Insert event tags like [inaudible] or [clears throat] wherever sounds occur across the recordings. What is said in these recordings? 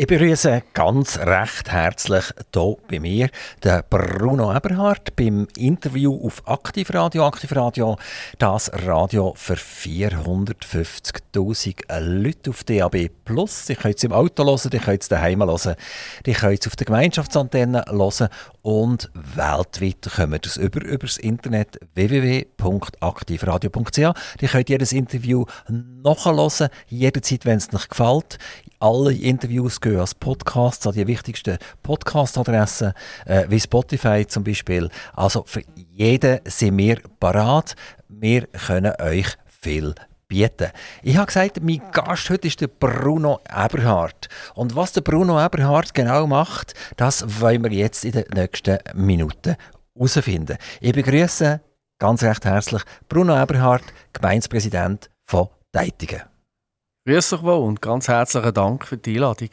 Ich begrüße ganz recht herzlich hier bei mir den Bruno Eberhardt beim Interview auf Aktivradio. Aktivradio, das Radio für 450.000 Leute auf DAB+. Plus. Ich könnt es im Auto hören, ich könnt es daheim hören, ich könnt es auf der Gemeinschaftsantenne hören und weltweit kommen das über, über das Internet www.aktivradio.ch. Ihr könnt jedes Interview nachhören, jederzeit, wenn es euch gefällt. Alle Interviews gehen als Podcasts an die wichtigsten Podcast-Adressen, äh, wie Spotify zum Beispiel. Also für jeden sind wir parat. Wir können euch viel bieten. Ich habe gesagt, mein Gast heute ist der Bruno Eberhardt. Und was der Bruno Eberhardt genau macht, das wollen wir jetzt in den nächsten Minuten herausfinden. Ich begrüße ganz recht herzlich Bruno Eberhardt, Gemeindepräsident von Deitigen. Grüß euch wohl und ganz herzlichen Dank für die Einladung.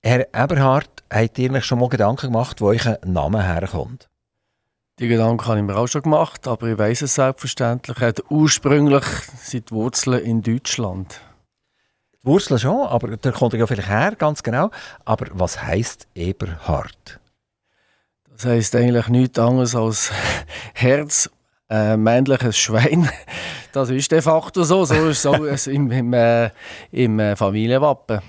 Herr Eberhardt, habt ihr euch schon mal Gedanken gemacht, wo ein Name herkommt? Die Gedanken habe ich mir auch schon gemacht, aber ich weiß es selbstverständlich. Er hat ursprünglich sind Wurzeln in Deutschland. Die Wurzeln schon, aber da kommt er ja vielleicht her, ganz genau. Aber was heißt Eberhard? Das heißt eigentlich nichts anderes als [laughs] Herz, äh, männliches Schwein. [laughs] Das ist de facto so. So ist es [laughs] im, im, äh, im äh, Familienwappen.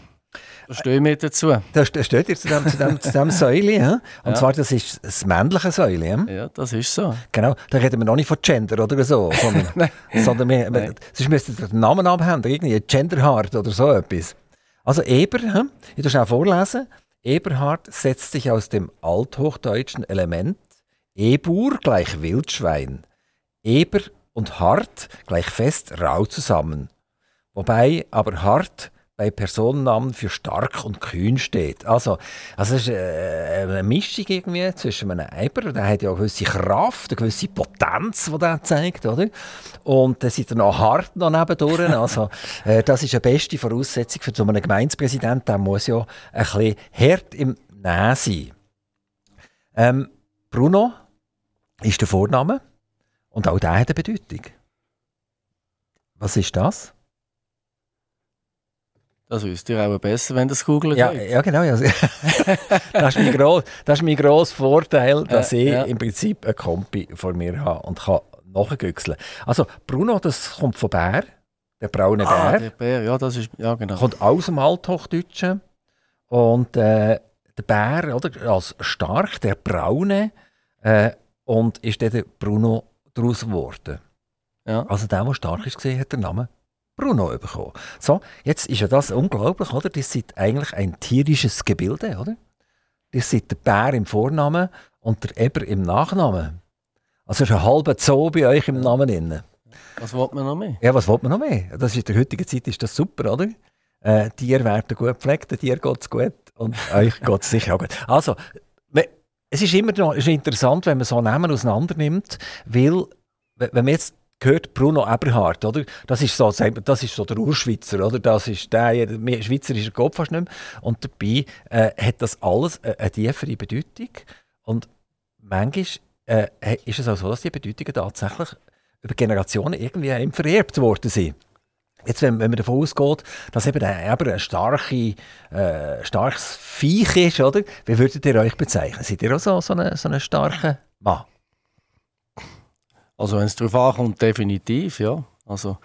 Da stehe ich dazu. Da steht ihr zu dem, zu dem, zu dem Säule. Ja? Und ja. zwar, das ist das männliche Säule. Ja? ja, das ist so. Genau, da reden wir noch nicht von Gender oder so. Sondern, [laughs] sondern wir, wir, sonst müsst ihr den Namen abhängen, irgendwie Genderhard oder so etwas. Also Eber, hm? ich schnell vorlesen. Eberhard setzt sich aus dem althochdeutschen Element Ebur gleich Wildschwein, Eber und Hart gleich fest rau zusammen. Wobei aber Hart bei Personennamen für stark und kühn steht. Also, also es ist äh, eine Mischung irgendwie zwischen einem Eiber, der hat ja eine gewisse Kraft, eine gewisse Potenz, die der zeigt, oder? Und dann sind er noch hart noch nebendurch. [laughs] Also, äh, das ist eine beste Voraussetzung für so einen Gemeindepräsidenten. Der muss ja ein bisschen hart im Nähen sein. Ähm, Bruno ist der Vorname und auch der hat eine Bedeutung. Was ist das? Das wisst ihr auch besser, wenn das googelt. Ja, ja, genau. [laughs] Das, ist mein gross, das ist mein grosser Vorteil, dass ja, ich ja. im Prinzip einen Kompi vor mir habe und kann nachgüchseln. Also Bruno, das kommt von Bär, der braune ah, Bär. der Bär, ja, das ist, ja genau. Kommt aus dem Althochdeutschen und äh, der Bär, oder, als stark, der braune äh, und ist der Bruno daraus geworden. Ja. Also der, der stark ist, hat den Namen Bruno bekommen. So, jetzt ist ja das unglaublich, oder? Das ist eigentlich ein tierisches Gebilde, oder? Das sind der Bär im Vornamen und der Eber im Nachnamen. Also ist ein halber Zoo bei euch im Namen drin. Was wollt man noch mehr? Ja, was wollt man noch mehr? Das ist in der heutigen Zeit ist das super, oder? Äh, Tiere werden gut gepflegt, den Tier geht es gut und euch geht es sicher auch gut. Also, es ist immer noch ist interessant, wenn man so Namen auseinander nimmt, weil, wenn man jetzt gehört Bruno Eberhardt, oder? Das ist so, das ist so der Urschweizer, oder? Das ist der, mehr schweizerischer Kopf fast nicht mehr. Und dabei äh, hat das alles eine, eine tiefere Bedeutung. Und manchmal äh, ist es auch so, dass die Bedeutungen tatsächlich über Generationen irgendwie vererbt worden sind. Jetzt, wenn, wenn man davon ausgeht, dass eben ein, eben ein starke, äh, starkes Viech ist, oder? Wie würdet ihr euch bezeichnen? Seid ihr auch so, so ein so starker Mann? Also wenn es darauf ankommt, definitiv, ja. Also,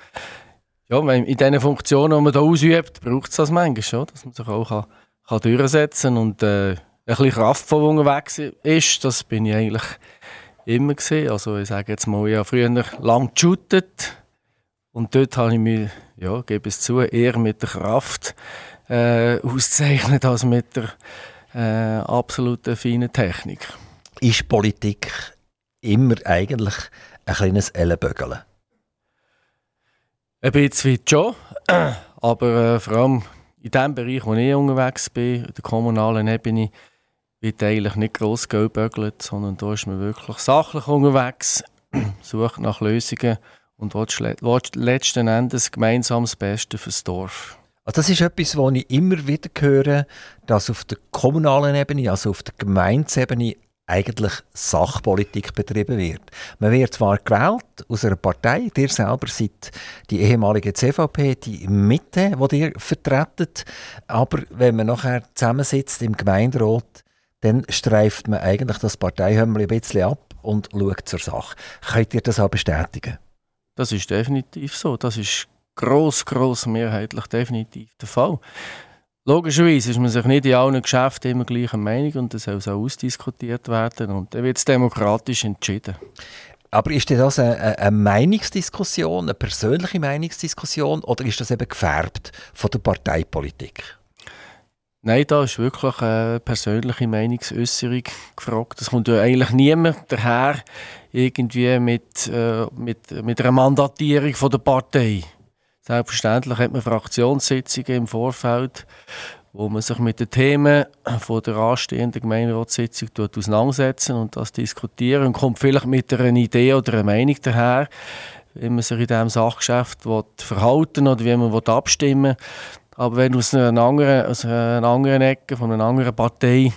ja, in den Funktionen, die man hier ausübt, braucht es das manchmal schon, dass man sich auch kann, kann durchsetzen kann und äh, ein bisschen kraftvoll unterwegs ist. Das bin ich eigentlich immer gesehen. Also ich sage jetzt mal, ich habe früher lang geshootet und dort habe ich mich, ja, gebe es zu, eher mit der Kraft äh, auszeichnet als mit der äh, absoluten feinen Technik. Ist Politik immer eigentlich ein kleines Ellenbögeln? Ein bisschen schon, [clears throat] aber äh, vor allem in dem Bereich, wo ich unterwegs bin, der kommunalen Ebene, wird eigentlich nicht gross gebögelt, sondern da ist man wirklich sachlich unterwegs, [clears throat] sucht nach Lösungen und will letzten Endes gemeinsam das Beste fürs Dorf. Also das ist etwas, was ich immer wieder höre, dass auf der kommunalen Ebene, also auf der Gemeindesebene, eigentlich Sachpolitik betrieben wird. Man wird zwar gewählt aus einer Partei, ihr selber seid die ehemalige CVP, die Mitte, die ihr vertretet, aber wenn man nachher zusammensitzt im Gemeinderat, dann streift man eigentlich das Parteihömmel ein bisschen ab und schaut zur Sache. Könnt ihr das auch bestätigen? Das ist definitiv so. Das ist gross, gross mehrheitlich definitiv der Fall. Logischerweise ist man sich nicht in allen Geschäften immer gleicher Meinung und das soll auch ausdiskutiert werden und dann wird es demokratisch entschieden. Aber ist das eine, eine, Meinungsdiskussion, eine persönliche Meinungsdiskussion oder ist das eben gefärbt von der Parteipolitik? Nein, da ist wirklich eine persönliche Meinungsäußerung gefragt. Es kommt ja eigentlich niemand daher irgendwie mit, äh, mit, mit einer Mandatierung von der Partei. Selbstverständlich hat man Fraktionssitzungen im Vorfeld, wo man sich mit den Themen von der anstehenden Gemeinderatssitzung auseinandersetzen und das diskutieren und kommt vielleicht mit einer Idee oder einer Meinung daher, wie man sich in diesem Sachgeschäft verhalten oder wie man abstimmen will. Aber wenn aus einer anderen, aus einer anderen Ecke, von einer anderen Partei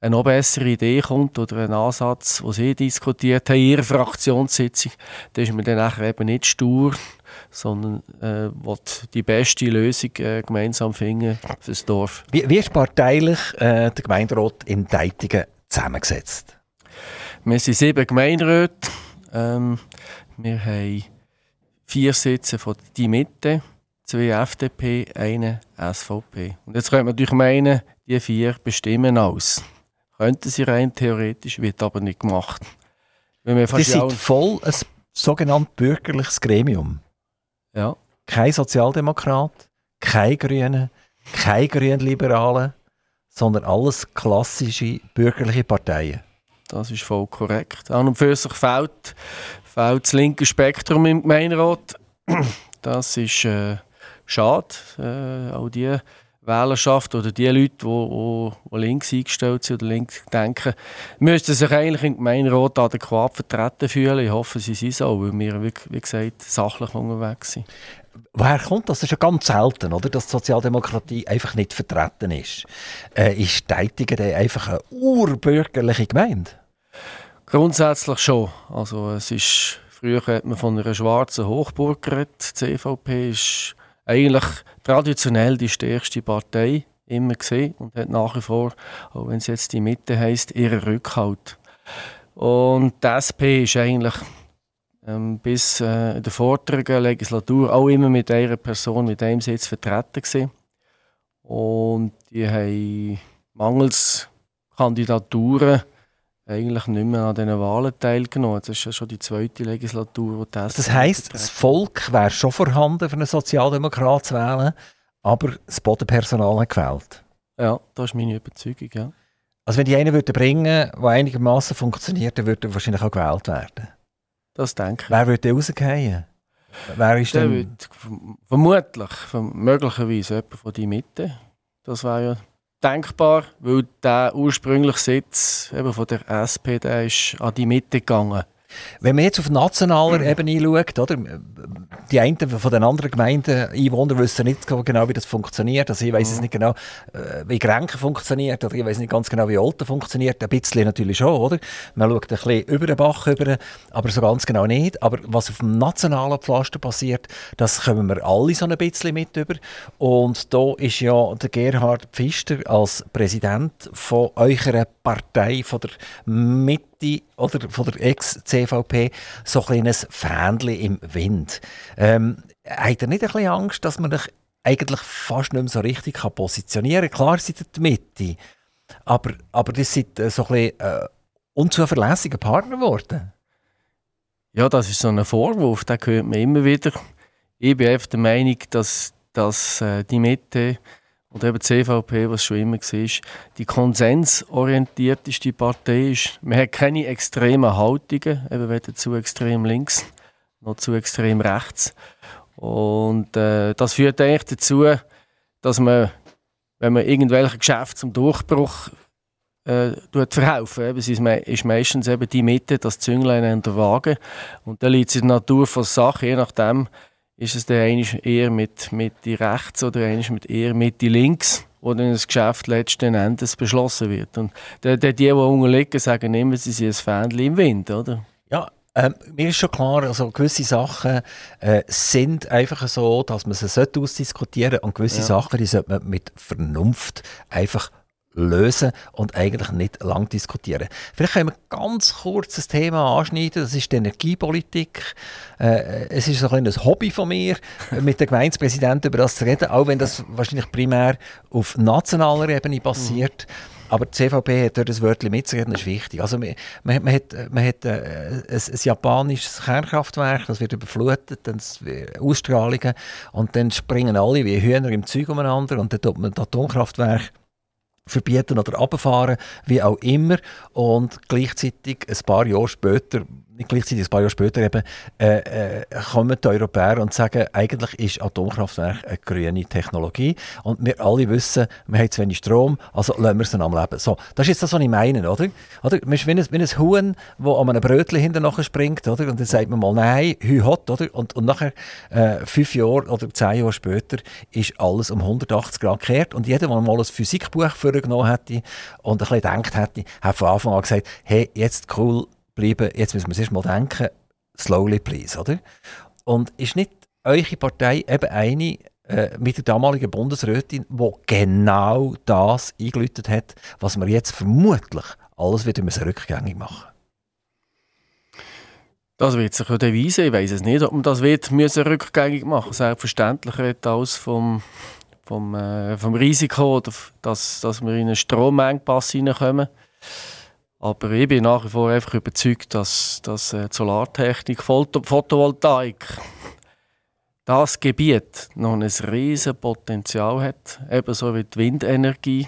eine noch bessere Idee kommt oder ein Ansatz, den sie diskutiert haben in ihrer Fraktionssitzung, dann ist man dann nachher eben nicht stur, sondern äh, will die beste Lösung äh, gemeinsam finden für das Dorf. Wie, wie ist parteilich äh, der Gemeinderat in Deitingen zusammengesetzt? Wir sind sieben Gemeinderäte. Ähm, wir haben vier Sitze von die Mitte, zwei FDP, eine SVP. Und jetzt könnte man natürlich meinen, die vier bestimmen alles. Könnten sie rein theoretisch, wird aber nicht gemacht. Wir sind voll ein sogenanntes bürgerliches Gremium. Ja. Kein Sozialdemokrat, kein Grüne, kein Grünliberale, sondern alles klassische bürgerliche Parteien. Das ist voll korrekt. An und für sich fehlt, fehlt das linke Spektrum im Gemeinderat. Das ist äh, schade. Äh, auch die Wählerschaft oder die Leute, die, die, die links eingestellt sind oder links denken, müssten sich eigentlich im Gemeinderat adäquat vertreten fühlen. Ich hoffe, sie sind so, weil wir, wie gesagt, sachlich unterwegs sind. Woher kommt das? Das ist ja ganz selten, oder? dass die Sozialdemokratie einfach nicht vertreten ist. Äh, ist Deitigen einfach eine urbürgerliche Gemeinde? Grundsätzlich schon. Also es ist, früher hat man von einer schwarzen Hochburg geredet. Die CVP ist eigentlich traditionell die stärkste Partei immer gesehen und hat nach wie vor, auch wenn es jetzt die Mitte heißt, ihren Rückhalt. Und die SP ist eigentlich ähm, bis äh, in der vorderen Legislatur auch immer mit einer Person, mit einem Sitz vertreten gewesen. Und die haben mangels Kandidaturen eigentlich nicht mehr an diesen Wahlen teilgenommen. Das ist ja schon die zweite Legislatur, die das Das heisst, das Volk wäre schon vorhanden, für einen Sozialdemokrat zu wählen, aber das Bodenpersonal hat gewählt. Ja, das ist meine Überzeugung, ja. Also wenn die einen würden bringen, der einigermaßen funktioniert, dann würde er wahrscheinlich auch gewählt werden. Das denke ich. Wer würde rausgehen? Wer ist der denn? vermutlich, möglicherweise jemand von die Mitte. Das wäre ja denkbar, weil der ursprüngliche Sitz eben von der SP der ist an die Mitte gegangen. Wenn man jetzt auf nationaler Ebene schaut, oder, die einen von den anderen Gemeinden, Einwohner wissen nicht genau, wie das funktioniert. Also ich weiß es mhm. nicht genau, äh, wie Grenken funktioniert, oder ich weiß nicht ganz genau, wie Olten funktioniert. Ein bisschen natürlich schon, oder? Man schaut ein bisschen über den Bach, über, aber so ganz genau nicht. Aber was auf dem nationalen Pflaster passiert, das kommen wir alle so ein bisschen mit über. Und da ist ja der Gerhard Pfister als Präsident von eurer Partei, von der Mitte oder von der Ex-CVP, so ein kleines Fähnchen im Wind. Ähm, hat er nicht ein bisschen Angst, dass man sich eigentlich fast nicht mehr so richtig kann positionieren kann? Klar seid ihr die Mitte, aber, aber das sind äh, so ein bisschen äh, unzuverlässige Partner geworden. Ja, das ist so ein Vorwurf, den hört man immer wieder. Ich bin einfach der Meinung, dass, dass äh, die Mitte und eben die CVP, was schon immer war, die konsensorientierteste Partei ist. Man hat keine extremen Haltungen, eben weder zu extrem links noch zu extrem rechts. Und äh, das führt eigentlich dazu, dass man, wenn man irgendwelche Geschäfte zum Durchbruch äh, verkaufen, es ist meistens eben die Mitte, das Zünglein an der Waage. Und da liegt es in der Natur von Sache, je nachdem, ist es der eher mit Mitte rechts oder einer mit eher Mitte links. wo dann das Geschäft letzten Endes beschlossen wird. Und die, die, die unterliegen, sagen immer, sie sind ein Fähnchen im Wind, oder? Ja, ähm, mir ist schon klar, also gewisse Sachen äh, sind einfach so, dass man sie ausdiskutieren sollte und gewisse ja. Sachen, die sollte man mit Vernunft einfach lösen und eigentlich nicht lang diskutieren. Vielleicht können wir ganz kurz das Thema anschneiden, das ist die Energiepolitik. Äh, es ist so ein, ein Hobby von mir, mit dem Gemeindepräsidenten über das zu reden, auch wenn das wahrscheinlich primär auf nationaler Ebene passiert. Mhm. Aber die CVP hat dort ein Wörtchen mitzureden, das ist wichtig. Also man, man, man hat, man hat äh, ein, ein, japanisches Kernkraftwerk, das wird überflutet, dann Ausstrahlungen und dann springen alle wie Hühner im Zeug umeinander und dann tut man das Atomkraftwerk verbieten oder abfahren, wie auch immer. Und gleichzeitig ein paar Jahre später nicht gleichzeitig ein paar Jahre später eben, äh, äh, kommen die Europäer und sagen, eigentlich ist Atomkraftwerk eine grüne Technologie und wir alle wissen, wir haben zu wenig Strom, also lassen wir es am Leben. So, das ist jetzt das, was ich meine, oder? oder? Man ist wie ein, wie ein Huhn, das an einem Brötchen hinterher springt, oder? Und dann sagt man mal, nein, hü hot, oder? Und, und nachher, äh, fünf Jahre oder zehn Jahre später, ist alles um 180 Grad gekehrt und jeder, der mal ein Physikbuch vorgenommen hätte und ein bisschen gedacht hätte, hat von Anfang an gesagt, hey, jetzt cool, bleiben, jetzt müssen wir uns erst mal denken, slowly please, oder? Und ist nicht eure Partei eben eine äh, mit der damaligen Bundesrätin, die genau das eingeläutet hat, was wir jetzt vermutlich alles wieder müssen rückgängig machen das wird sich ja weisen. Ich weiß es nicht, ob man das wird müssen rückgängig machen Selbstverständlich redet alles vom, vom, äh, vom Risiko, dass, dass wir in einen Stromengpass hineinkommen. Aber ich bin nach wie vor einfach überzeugt, dass, dass äh, Solartechnik, Foto Photovoltaik, das Gebiet noch ein riesiges Potenzial hat, ebenso wie die Windenergie,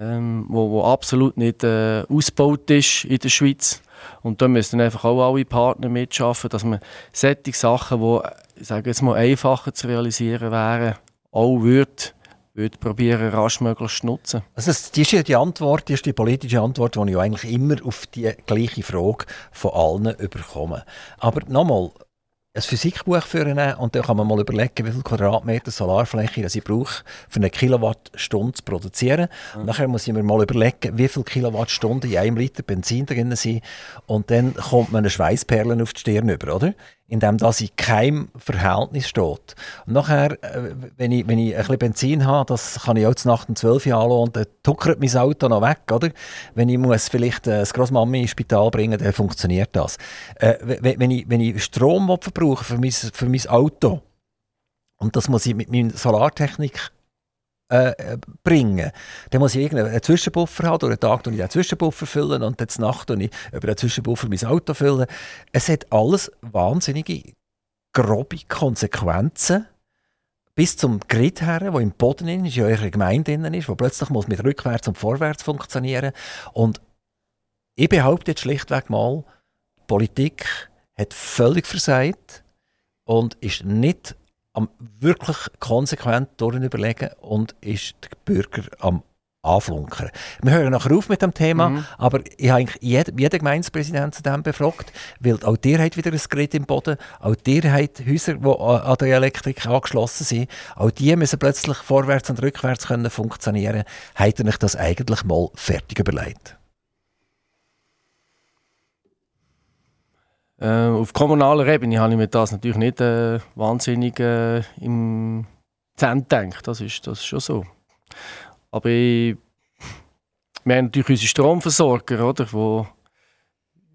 ähm, wo, wo absolut nicht äh, ausgebaut ist in der Schweiz. Und da müssen einfach auch alle Partner mitschaffen, dass man solche Sachen, die ich sage jetzt mal einfacher zu realisieren wären, auch würde würde probieren, rasch möglichst zu nutzen. Also das ist ja die Antwort, die ist die politische Antwort, die ich eigentlich immer auf die gleiche Frage von allen überkomme. Aber nochmal, ein Physikbuch führen und dann kann man mal überlegen, wie viel Quadratmeter Solarfläche ich brauche, für eine Kilowattstunde zu produzieren. Mhm. Und nachher muss ich mir mal überlegen, wie viele Kilowattstunden in einem Liter Benzin drin sind. Und dann kommt man eine Schweißperlen auf die Stirn über, oder? Indem das in keinem Verhältnis steht. Und nachher, äh, wenn ich, wenn ich ein bisschen Benzin habe, das kann ich auch zu Nacht um 12 Uhr und dann tuckert mein Auto noch weg, oder? Wenn ich muss vielleicht äh, das Grossmami ins Spital bringen dann funktioniert das. Äh, wenn, ich, wenn ich Strom verbrauche für mein, für mein Auto, und das muss ich mit meiner Solartechnik äh, bringen. Dann muss ich irgendeinen Zwischenbuffer haben, durch den Tag ich den Zwischenbuffer füllen und dann Nacht ich über den Zwischenbuffer mein Auto füllen. Es hat alles wahnsinnige, grobe Konsequenzen bis zum Grid her, wo im Boden ist, in eurer Gemeinde ist, wo plötzlich muss mit rückwärts und vorwärts funktionieren. Und ich behaupte jetzt schlichtweg mal, die Politik hat völlig versagt und ist nicht am wirklich konsequent überlegen und ist der Bürger am anflunkern. Wir hören nachher auf mit dem Thema, mhm. aber ich habe eigentlich jeden, jeden Gemeindepräsidenten zu dem befragt, weil auch der hat wieder ein Gerät im Boden, auch der hat Häuser, die an der Elektrik angeschlossen sind, auch die müssen plötzlich vorwärts und rückwärts können funktionieren. Hat er das eigentlich mal fertig überlegt? Äh, auf kommunaler Ebene habe ich mir das natürlich nicht äh, wahnsinnig äh, im Zentrum gedacht. Das ist, das ist schon so. Aber ich, wir haben natürlich unsere Stromversorger, oder, wo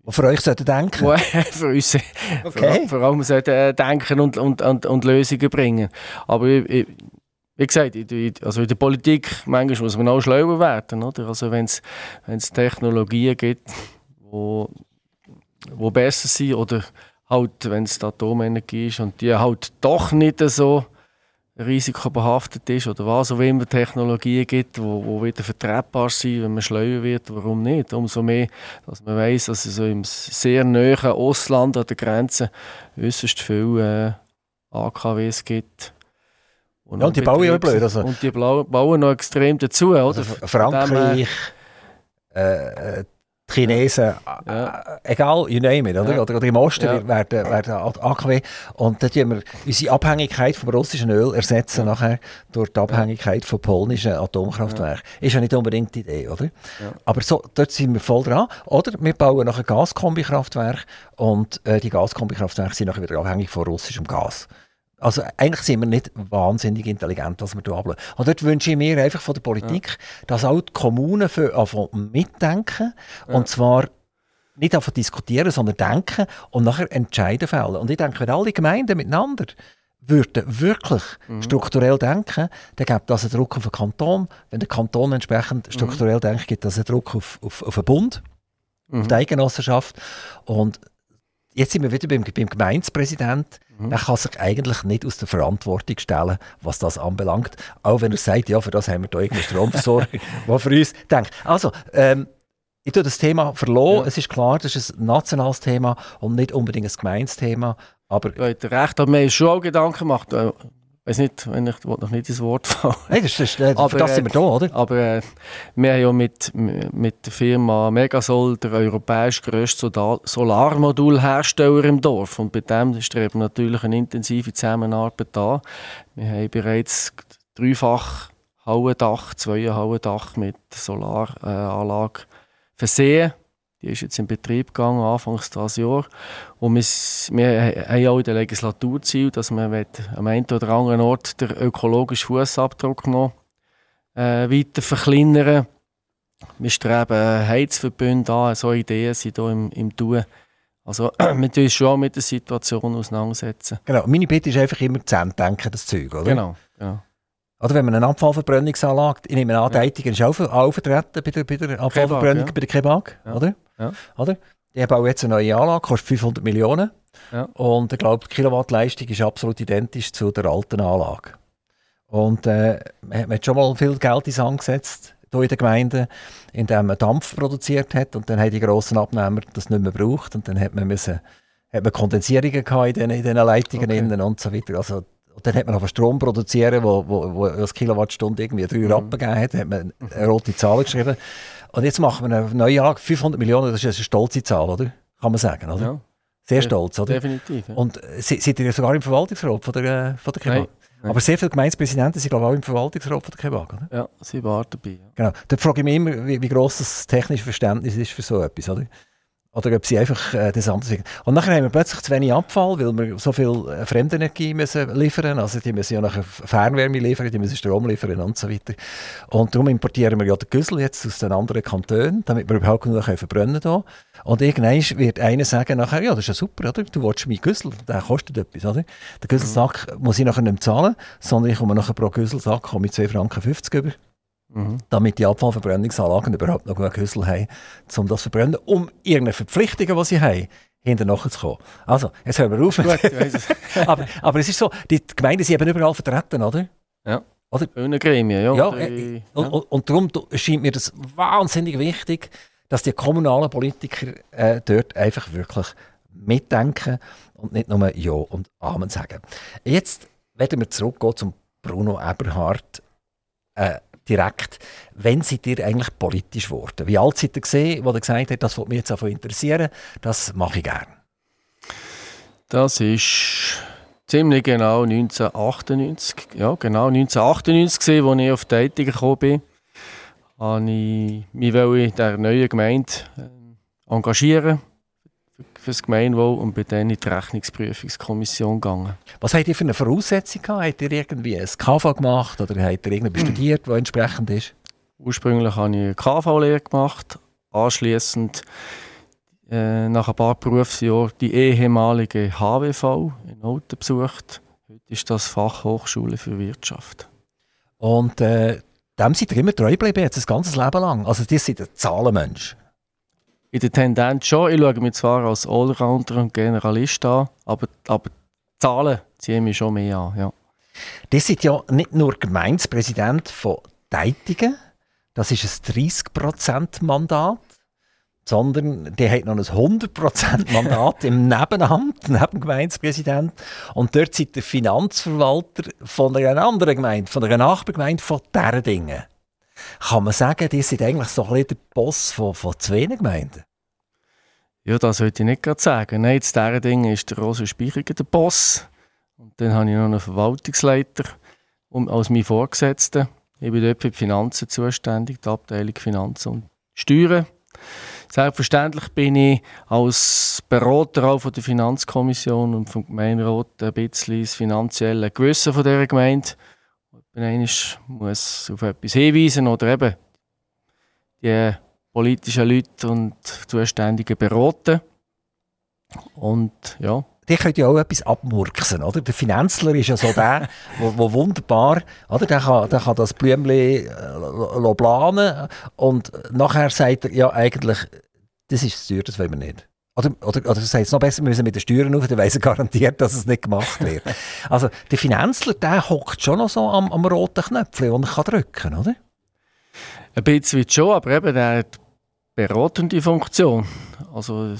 die für euch sollten denken? Wo, [laughs] für uns okay. vor, vor allem sollten äh, denken und, und, und, und Lösungen bringen. Aber ich, wie gesagt, also in der Politik manchmal muss man auch schlauer werden. Oder? Also wenn es Technologien gibt, wo die besser sind oder halt, wenn es Atomenergie ist und die halt doch nicht so risikobehaftet ist oder was auch immer Technologien gibt, wo, wo wieder vertretbar sind, wenn man schleuer wird, warum nicht? Umso mehr, dass man weiß, dass es so im sehr nahen Ausland an der Grenze äußerst viele äh, AKWs gibt. Und, ja, und die bauen ja blöd. Also. Und die bauen noch extrem dazu, oder? Also Frankreich, äh, die Chinesen, ja. äh, egal, you name it, oder? Ja. Oder, oder im Osten ja. werden, werden AKW. Und dann tun wir unsere Abhängigkeit vom russischen Öl ersetzen nachher durch die Abhängigkeit von polnischen Atomkraftwerken. Ist ja nicht unbedingt die Idee, oder? Aber so, dort sind wir voll dran. Oder wir bauen nachher Gaskombikraftwerke und äh, die Gaskombikraftwerke sind nachher wieder abhängig von russischem Gas. Also eigentlich sind wir nicht wahnsinnig intelligent, was wir hier ablehnen. Und dort wünsche ich mir einfach von der Politik, ja. dass auch die Kommunen für, mitdenken. Ja. Und zwar nicht einfach diskutieren, sondern denken und nachher entscheiden fällen. Und ich denke, wenn alle Gemeinden miteinander würden wirklich mhm. strukturell denken, dann gibt das einen Druck auf den Kanton. Wenn der Kanton entsprechend mhm. strukturell mhm. denkt, gibt das einen Druck auf, auf, auf den Bund, mhm. auf die Eigenossenschaft. Und jetzt sind wir wieder beim, beim Gemeindepräsidenten. Mhm. Er kann sich eigentlich nicht aus der Verantwortung stellen, was das anbelangt. Auch wenn er sagt, ja, für das haben wir da irgendeine Stromversorgung, [laughs] die für uns denkt. Also, ähm, ich tue das Thema verloren. Ja. Es ist klar, das ist ein nationales Thema und nicht unbedingt ein Gemeinsthema. Aber hast recht, aber mir schon auch Gedanken gemacht. Äh, weiß nicht, wenn ich noch nicht ins Wort fallen. Nein, das, das, das, aber, das sind wir da, oder? Aber äh, wir haben ja mit, mit der Firma Megasol der europäisch grösste Solarmodulhersteller im Dorf. Und bei dem streben natürlich eine intensive Zusammenarbeit an. Wir haben bereits dreifach Hauendach, zwei Hauendach mit Solaranlage versehen. Die ist jetzt in Betrieb gegangen, Anfangs dieses Jahr. Und wir, wir haben auch in der Legislaturziel, dass wir am einen oder anderen Ort den ökologischen Fußabdruck noch äh, weiter verkleinern. Wir streben Heizverbünde an, so Ideen sind hier im, im Tun. Also [clears throat] wir müssen uns schon mit der Situation auseinandersetzen. Genau, meine Bitte ist einfach immer zu denken, das Zeug, oder? Genau, genau. Oder wenn man eine Abfallverbrennungsanlage, ich nehme an, ja. Deitigen ist auch, auch vertreten bei der, bei der Abfallverbrennung, ja. bei der Kebag, ja. oder? Ja. oder? Die haben jetzt eine neue Anlage, kostet 500 Millionen. Ja. Und ich glaube, die Kilowattleistung ist absolut identisch zu der alten Anlage. Und äh, man hat schon mal viel Geld ins angesetzt hier in der Gemeinde, indem man Dampf produziert hat und dann haben die grossen Abnehmer das nicht mehr gebraucht und dann hat man, müssen, hat man Kondensierungen gehabt in diesen, in diesen Leitungen okay. und so weiter. Also und dann hat man noch Strom produzieren, wo, wo, wo das Kilowattstunde irgendwie drei mhm. Rappen gegeben hat, hat man eine rote Zahl geschrieben. Und jetzt machen wir eine neue Anlage, 500 Millionen, das ist eine stolze Zahl, oder? Kann man sagen, oder? Ja. Sehr stolz, oder? Definitiv. Ja. Und äh, seid ihr sogar im Verwaltungsrat von der, äh, von der Kebab? Nein, nein. Aber sehr viele Gemeindepräsidenten sind, glaube ich, auch im Verwaltungsrat von der Kebab, oder? Ja, sie waren dabei. Ja. Genau. Da frage ich mich immer, wie, wie gross das technische Verständnis ist für so etwas, oder? Oder ob sie einfach äh, das anders Und nachher haben wir plötzlich zu wenig Abfall, weil wir so viel äh, Fremdenergie müssen liefern Also die müssen ja nachher Fernwärme liefern, die müssen Strom liefern und so weiter. Und darum importieren wir ja den Güssel jetzt aus den anderen Kantonen, damit wir überhaupt genug verbrennen können. Und irgendwann wird einer sagen nachher, ja, das ist ja super, oder? Du willst meinen Güssel, der kostet etwas, oder? Der Güsselsack mhm. muss ich nachher nicht zahlen, sondern ich komme nachher pro Güsselsack mit 2,50 Franken über. Mhm. damit die Abfallverbrennungsanlagen überhaupt noch genug Hüssel haben, um das zu verbrennen, um irgendeine Verpflichtungen, die sie haben, hinterher zu kommen. Also, jetzt hören wir auf. Gut, [laughs] aber, aber es ist so, die Gemeinden sind eben überall vertreten, oder? Ja. Oder? Eine Gremien, ja. ja, äh. Und, und, und, darum scheint mir das wahnsinnig wichtig, dass die kommunalen Politiker äh, dort einfach wirklich mitdenken und nicht nur Ja und Amen sagen. Jetzt werden wir zurückgehen zum Bruno Eberhardt. Äh, direkt, wenn seid ihr eigentlich politisch geworden? Wie alt seid ihr gesehen, wo ihr gesagt habt, das würde mich jetzt auch interessieren, das mache ich gerne? Das ist ziemlich genau 1998, ja genau 1998 gesehen, als ich auf die Tätigen gekommen bin. Habe ich mich in der neuen Gemeinde äh, engagieren das Gemeinwohl und bin dann in die Rechnungsprüfungskommission gegangen. Was habt ihr für eine Voraussetzung gehabt? Habt ihr irgendwie ein KV gemacht oder habt ihr irgendetwas [clears throat] studiert, was entsprechend ist? Ursprünglich habe ich eine KV-Lehre gemacht, anschließend äh, nach ein paar Berufsjahren die ehemalige HWV in Noten besucht. Heute ist das Fachhochschule für Wirtschaft. Und äh, dem seid ihr immer treu geblieben, jetzt das ganze Leben lang? Also das sind ein Zahlenmensch? In der Tendenz schon. Ich schaue mich zwar als Allrounder und Generalist an, aber, aber die Zahlen ziehen mich schon mehr an. Ja. Das sind ja nicht nur Gemeindepräsident von Deitigen, das ist ein 30%-Mandat, sondern der hat noch ein 100%-Mandat im Nebenamt, neben Gemeindepräsident. Und dort sind der Finanzverwalter von einer anderen Gemeinde, von einer Nachbargemeinde von Derdingen. Kann man sagen, die sind eigentlich so ein bisschen der Boss von, von zwei Gemeinden? Ja, das sollte ich nicht gerade sagen. Nein, zu diesen Dingen ist der Rosa Speichiger der Boss. Und dann habe ich noch einen Verwaltungsleiter als mein Vorgesetzter. Ich bin dort für die Finanzen zuständig, die Abteilung Finanzen und Steuern. Selbstverständlich bin ich als Berater auch von der Finanzkommission und vom Gemeinderat ein bisschen das finanzielle Gewissen von dieser Gemeinde. Einer muss auf etwas hinweisen oder eben die politischen Leute und Zuständigen beraten. Und ja, die können ja auch etwas abmurksen, oder? Der Finanzler ist ja so der, [laughs] wo, wo wunderbar, oder? Der kann, der kann das Blümchen äh, planen und nachher sagt er, ja eigentlich, das ist zu teuer, das wollen wir nicht. Oder, oder, oder sagt es noch besser, wir müssen mit den Steuern auf, dann weiss er garantiert, dass es nicht gemacht wird. [laughs] also der Finanzler, der hockt schon noch so am, am roten Knöpfchen, den er drücken kann, oder? Ein bisschen schon, aber eben der hat beratende Funktion. Also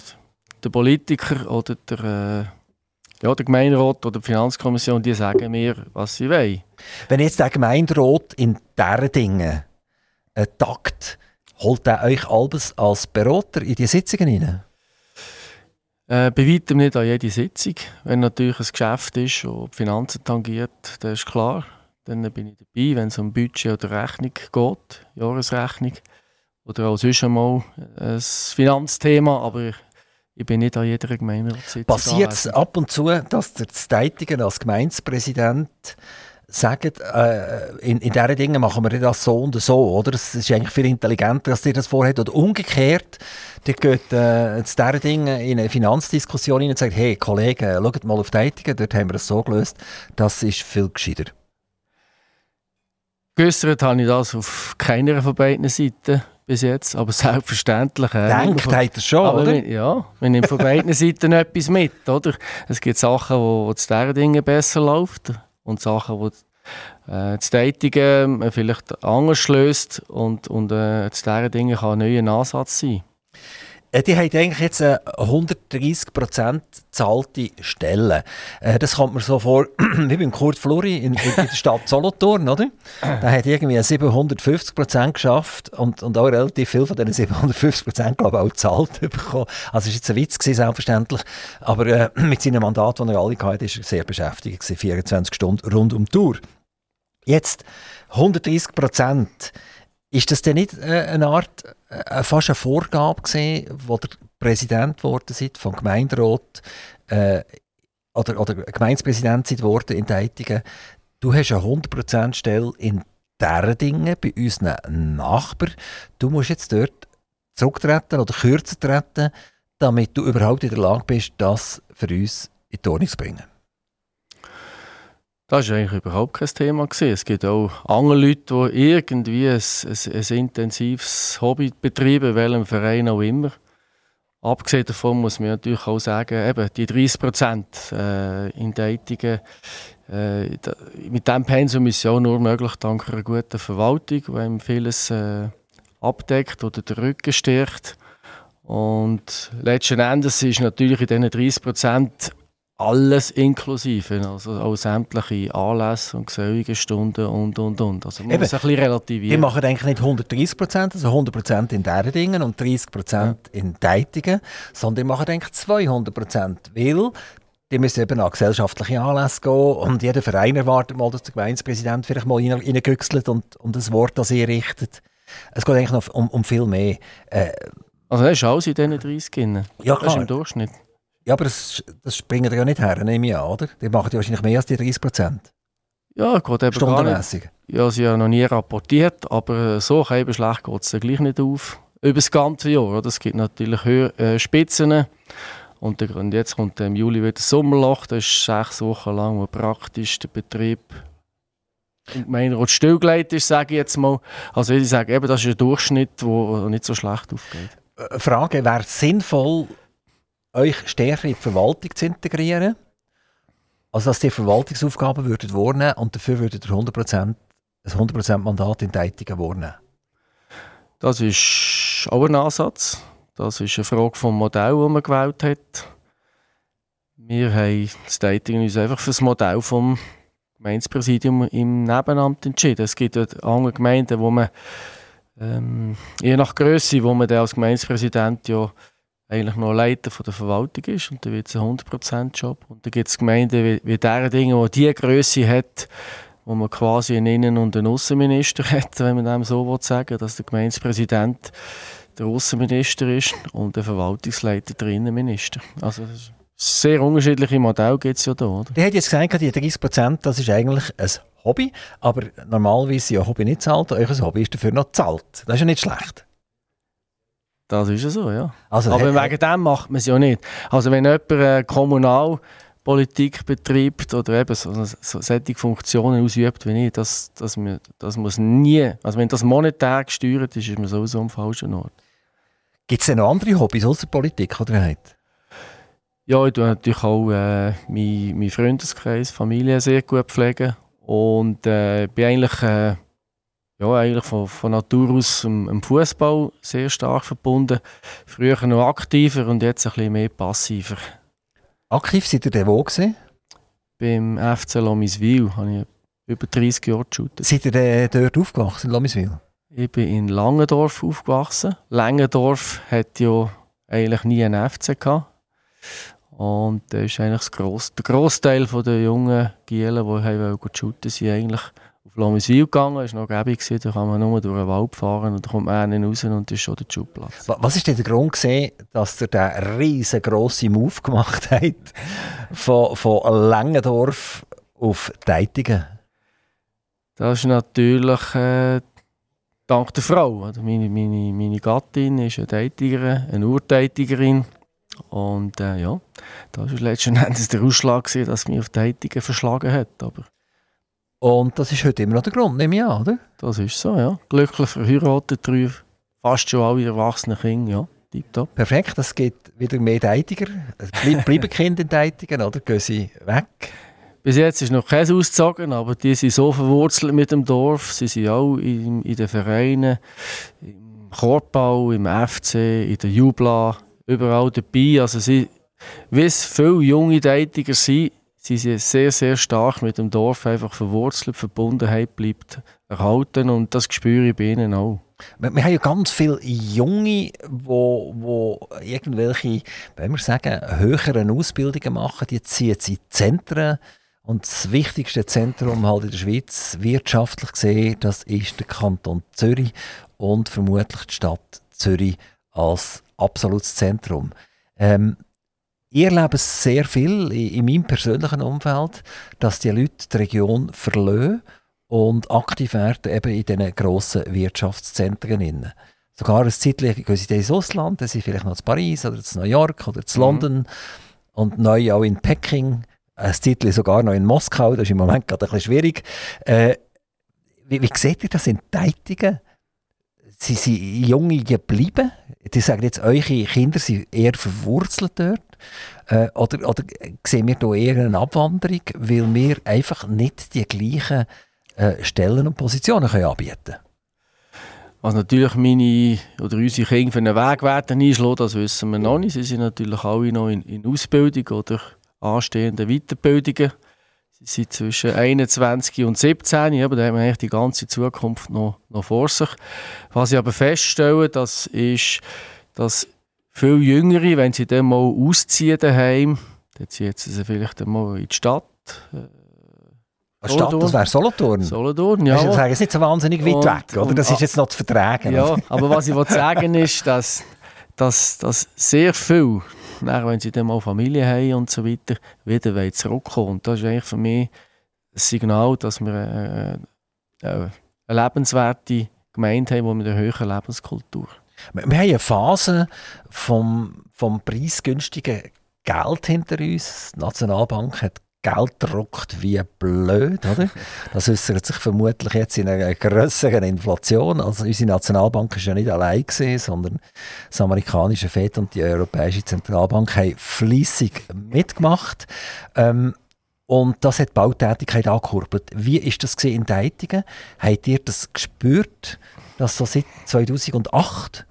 der Politiker oder der, äh, ja, der Gemeinderat oder die Finanzkommission, die sagen mir, was sie wollen. Wenn jetzt der Gemeinderat in diesen Dingen äh, takt, holt er euch alles als Berater in die Sitzungen rein? Äh, bei weitem nicht an jede Sitzung. Wenn natürlich ein Geschäft ist, die Finanzen tangiert, dann ist klar. Dann bin ich dabei, wenn es um Budget oder Rechnung geht, Jahresrechnung. Oder auch sonst einmal ein Finanzthema, aber ich bin nicht an jeder Gemeinderatssitzung Passiert es ab und zu, dass der Steitigen als Gemeindepräsident sagt, äh, in, in diesen Dingen machen wir das so und so, oder? Es ist eigentlich viel intelligenter, als ihr das vorhat. Oder umgekehrt, die geht äh, zu diesen Dingen in eine Finanzdiskussion rein und sagt, hey Kollegen, schaut mal auf Teitigen, dort haben wir es so gelöst, das ist viel gescheiter. Geäussert habe ich das auf keiner von beiden Seiten bis jetzt, aber [laughs] selbstverständlich. Äh, Denkt von, hat er schon, aber oder? Ja, wir nehmen von beiden [laughs] Seiten etwas mit, oder? Es gibt Sachen, wo, wo zu diesen Dingen besser läuft und Sachen, wo äh, das Dating vielleicht anders löst und, und äh, zu diesen Dingen kann ein neuer Ansatz sein. Äh, die haben eigentlich jetzt eine 130% zahlte Stelle. Äh, das kommt mir so vor, [clears throat] wie beim Kurt Fluri in, in, der Stadt Solothurn, oder? Der hat irgendwie 750% geschafft und, und auch relativ viel von diesen 750% glaube ich auch gezahlt [laughs] bekommen. Also es war jetzt ein Witz, gewesen, selbstverständlich. Aber äh, [clears throat] mit seinem Mandat, das er alle hatte, war er sehr beschäftigt, 24 Stunden rund um die Tour. Jetzt 130 ist das denn nicht äh, eine Art, äh, fast eine Vorgabe gewesen, wo der Präsident geworden ist, vom Gemeinderat äh, oder, oder Gemeindepräsident geworden in Deitigen? Du hast eine 100% Stelle in diesen Dingen bei unseren Nachbarn. Du musst jetzt dort zurücktreten oder kürzer treten, damit du überhaupt in der Lage bist, das für uns in die Ordnung zu bringen. Das war eigentlich überhaupt kein Thema. Gewesen. Es gibt auch andere Leute, die irgendwie ein, ein, ein intensives Hobby betreiben, welchem Verein auch immer. Abgesehen davon muss man natürlich auch sagen, eben die 30 Prozent äh, in Datungen, äh, mit diesem Pensum ist auch nur möglich dank einer guten Verwaltung, die einem vieles äh, abdeckt oder den Rücken stärkt. Und letzten Endes ist natürlich in diesen 30 Prozent alles inklusive, also auch sämtliche Anlässe und Geselligstunden und, und, und. Also man Eben, muss ein bisschen relativieren. Die machen eigentlich nicht 130 Prozent, also 100 Prozent in diesen Dingen und 30 Prozent ja. in Deitigen, sondern die machen eigentlich 200 Prozent, weil die müssen eben an gesellschaftliche Anlässe gehen und jeder Verein erwartet mal, dass der Gemeindepräsident vielleicht mal reingüchselt und, und ein Wort an sie richtet. Es geht eigentlich noch um, um viel mehr. Äh, also das ist alles in diesen 30 Kinder. Ja, klar. Das ist im Durchschnitt. Ja, aber das, das springen ja nicht her, nehme ich an, oder? Die machen ja wahrscheinlich mehr als die 30 Prozent. Ja, geht eben nicht. Ja, sie haben noch nie rapportiert, aber so eben schlecht geht es gleich nicht auf. Über das ganze Jahr. Oder? Es gibt natürlich Hö äh, Spitzen. Und, der, und jetzt kommt im Juli wieder das Sommerloch. Das ist sechs Wochen lang, wo praktisch der Betrieb in Gemeinderat stillgelegt ist, sage ich jetzt mal. Also ich sage eben, das ist ein Durchschnitt, der nicht so schlecht aufgeht. Äh, Frage, wäre es sinnvoll, euch stärker in die Verwaltung zu integrieren. Also dass die Verwaltungsaufgaben würdet wahrnehmen und dafür würdet ihr 100%, ein 100% Mandat in Tätigen wahrnehmen. Das ist auch ein Ansatz. Das ist eine Frage vom Modell, das man gewählt hat. Wir haben das Dating uns einfach für das Modell vom Gemeindepräsidium im Nebenamt entschieden. Es gibt andere Gemeinden, wo man Ähm, je nach Größe, wo man als Gemeindepräsident ja eigentlich noch Leiter von der Verwaltung ist und dann wird es ein 100%-Job. Und dann gibt es Gemeinden wie, wie diese Dinge, die diese Größe hat, wo man quasi einen Innen- und einen Außenminister [laughs] hat, wenn man dem so will sagen dass der Gemeindepräsident der Außenminister ist und der Verwaltungsleiter der Innenminister. Also sehr unterschiedliche Modelle gibt es ja da. Oder? Die hat jetzt gesagt, die 30 Prozent, das ist eigentlich ein Hobby, aber normalerweise ja Hobby nicht zahlt, euer Hobby ist dafür noch zahlt. Das ist ja nicht schlecht. Das ist ja so, ja. Also, aber wegen dem macht man es ja nicht. Also wenn jemand äh, Kommunalpolitik betreibt oder eben so, so, solche Funktionen ausübt wie ich, das, das, das muss nie, also wenn das monetär gesteuert ist, ist man sowieso am falschen Ort. Gibt es denn noch andere Hobbys außer Politik oder nicht? Ja, ich tue natürlich auch äh, meinen mein Freundeskreis, Familie sehr gut pflegen und äh, bin eigentlich, äh, ja, eigentlich von, von Natur aus im, Fußball sehr stark verbunden. Früher noch aktiver und jetzt ein bisschen mehr passiver. Aktiv seid ihr denn wo gewesen? Beim FC Lomiswil habe ich über 30 Jahre geshootet. Seid ihr denn dort aufgewachsen, in Lomiswil? Ich bin in Langendorf aufgewachsen. Langendorf hat ja eigentlich nie einen FC gehabt. Und da ist eigentlich das Gross, der Großteil der jungen Gielen, die shooten, sind eigentlich auf Lomiswil gegangen. Das war noch gäbig, da kann man nur durch den Wald fahren und da kommt man nicht raus und das ist schon der Schubplatz. Was war denn der Grund, gewesen, dass ihr diesen riesengroßen Move gemacht [laughs] habt von, von Langendorf auf Deitigen? Das ist natürlich äh, dank der Frau. Meine, meine, meine Gattin ist eine Deitigerin, eine Urteitigerin. Und äh, ja, das war letzten [laughs] Endes der Ausschlag, gewesen, dass mich auf die Heitigen verschlagen hat. Aber und das ist heute immer noch der Grund, nehme ich an, oder? Das ist so, ja. Glücklich verheiratet, drei, fast schon alle erwachsenen Kinder, ja. Tipptopp. Perfekt, das geht wieder mehr Deitiger. bleiben [laughs] Kinder in Deitigen oder gehen sie weg? Bis jetzt ist noch kein ausgezogen, aber die sind so verwurzelt mit dem Dorf. Sie sind auch in, in den Vereinen, im Korbbau, im FC, in der Jubla, überall dabei. Also sie, wie es viele junge Tätiger sind, sie sind sehr, sehr stark mit dem Dorf einfach verwurzelt, Verbundenheit bleibt erhalten und das spüre ich bei ihnen auch. Wir, wir haben ja ganz viele Junge, wo, wo irgendwelche, wenn wir sagen, höheren Ausbildungen machen, die ziehen sie in Zentren und das wichtigste Zentrum halt in der Schweiz, wirtschaftlich gesehen, das ist der Kanton Zürich und vermutlich die Stadt Zürich als absolutes Zentrum. Ähm, ich erlebe sehr viel in, in, meinem persönlichen Umfeld, dass die Leute die Region verlassen und aktiv werden eben in diesen grossen Wirtschaftszentren. Sogar ein Zeitlich gehen sie ins Ausland, dann sind vielleicht noch zu Paris oder zu New York oder zu mhm. London und neu auch in Peking, ein Zeitlich sogar noch in Moskau, das ist im Moment gerade ein bisschen schwierig. Äh, wie, wie seht ihr das in Teitingen? Sie sind junge geblieben? die sagen jetzt, eure Kinder sind eher verwurzelt dort. Äh, oder, oder sehen wir hier eher eine Abwanderung, weil wir einfach nicht die gleichen äh, Stellen und Positionen können anbieten können? Was natürlich meine oder unsere Kinder für einen Weg werden einschlagen, das wissen wir noch nicht. Sie sind natürlich alle noch in, in Ausbildung oder anstehenden Weiterbildungen. Sie sind zwischen 21 und 17, aber da haben wir eigentlich die ganze Zukunft noch, noch vor sich. Was ich aber feststelle, das ist, dass viele Jüngere, wenn sie dann mal ausziehen daheim, dann ziehen sie vielleicht mal in die Stadt. Äh, Stadt, das wäre Solothurn. Solothurn, ja. Das ist jetzt nicht so wahnsinnig weit und, weg, oder? Das ist jetzt noch zu vertragen. Ja, aber was ich sagen [laughs] ist, dass, dass, dass sehr viel dann, wenn sie dann mal Familie haben und so weiter, wieder zurückkommen. Und das ist eigentlich für mich ein Signal, dass wir eine, äh, äh, eine lebenswerte Gemeinde haben, mit einer höheren Lebenskultur. Wir, wir haben eine Phase vom, vom preisgünstigen Geld hinter uns. Die Nationalbank hat Geld druckt wie blöd, oder? Das äußert sich vermutlich jetzt in einer größeren Inflation. Also unsere Nationalbank ist ja nicht allein gewesen, sondern das amerikanische Fed und die Europäische Zentralbank haben fließig mitgemacht. Ähm, und das hat die Bautätigkeit angekurbelt. Wie ist das in Deitingen? Habt ihr das gespürt, dass so seit 2008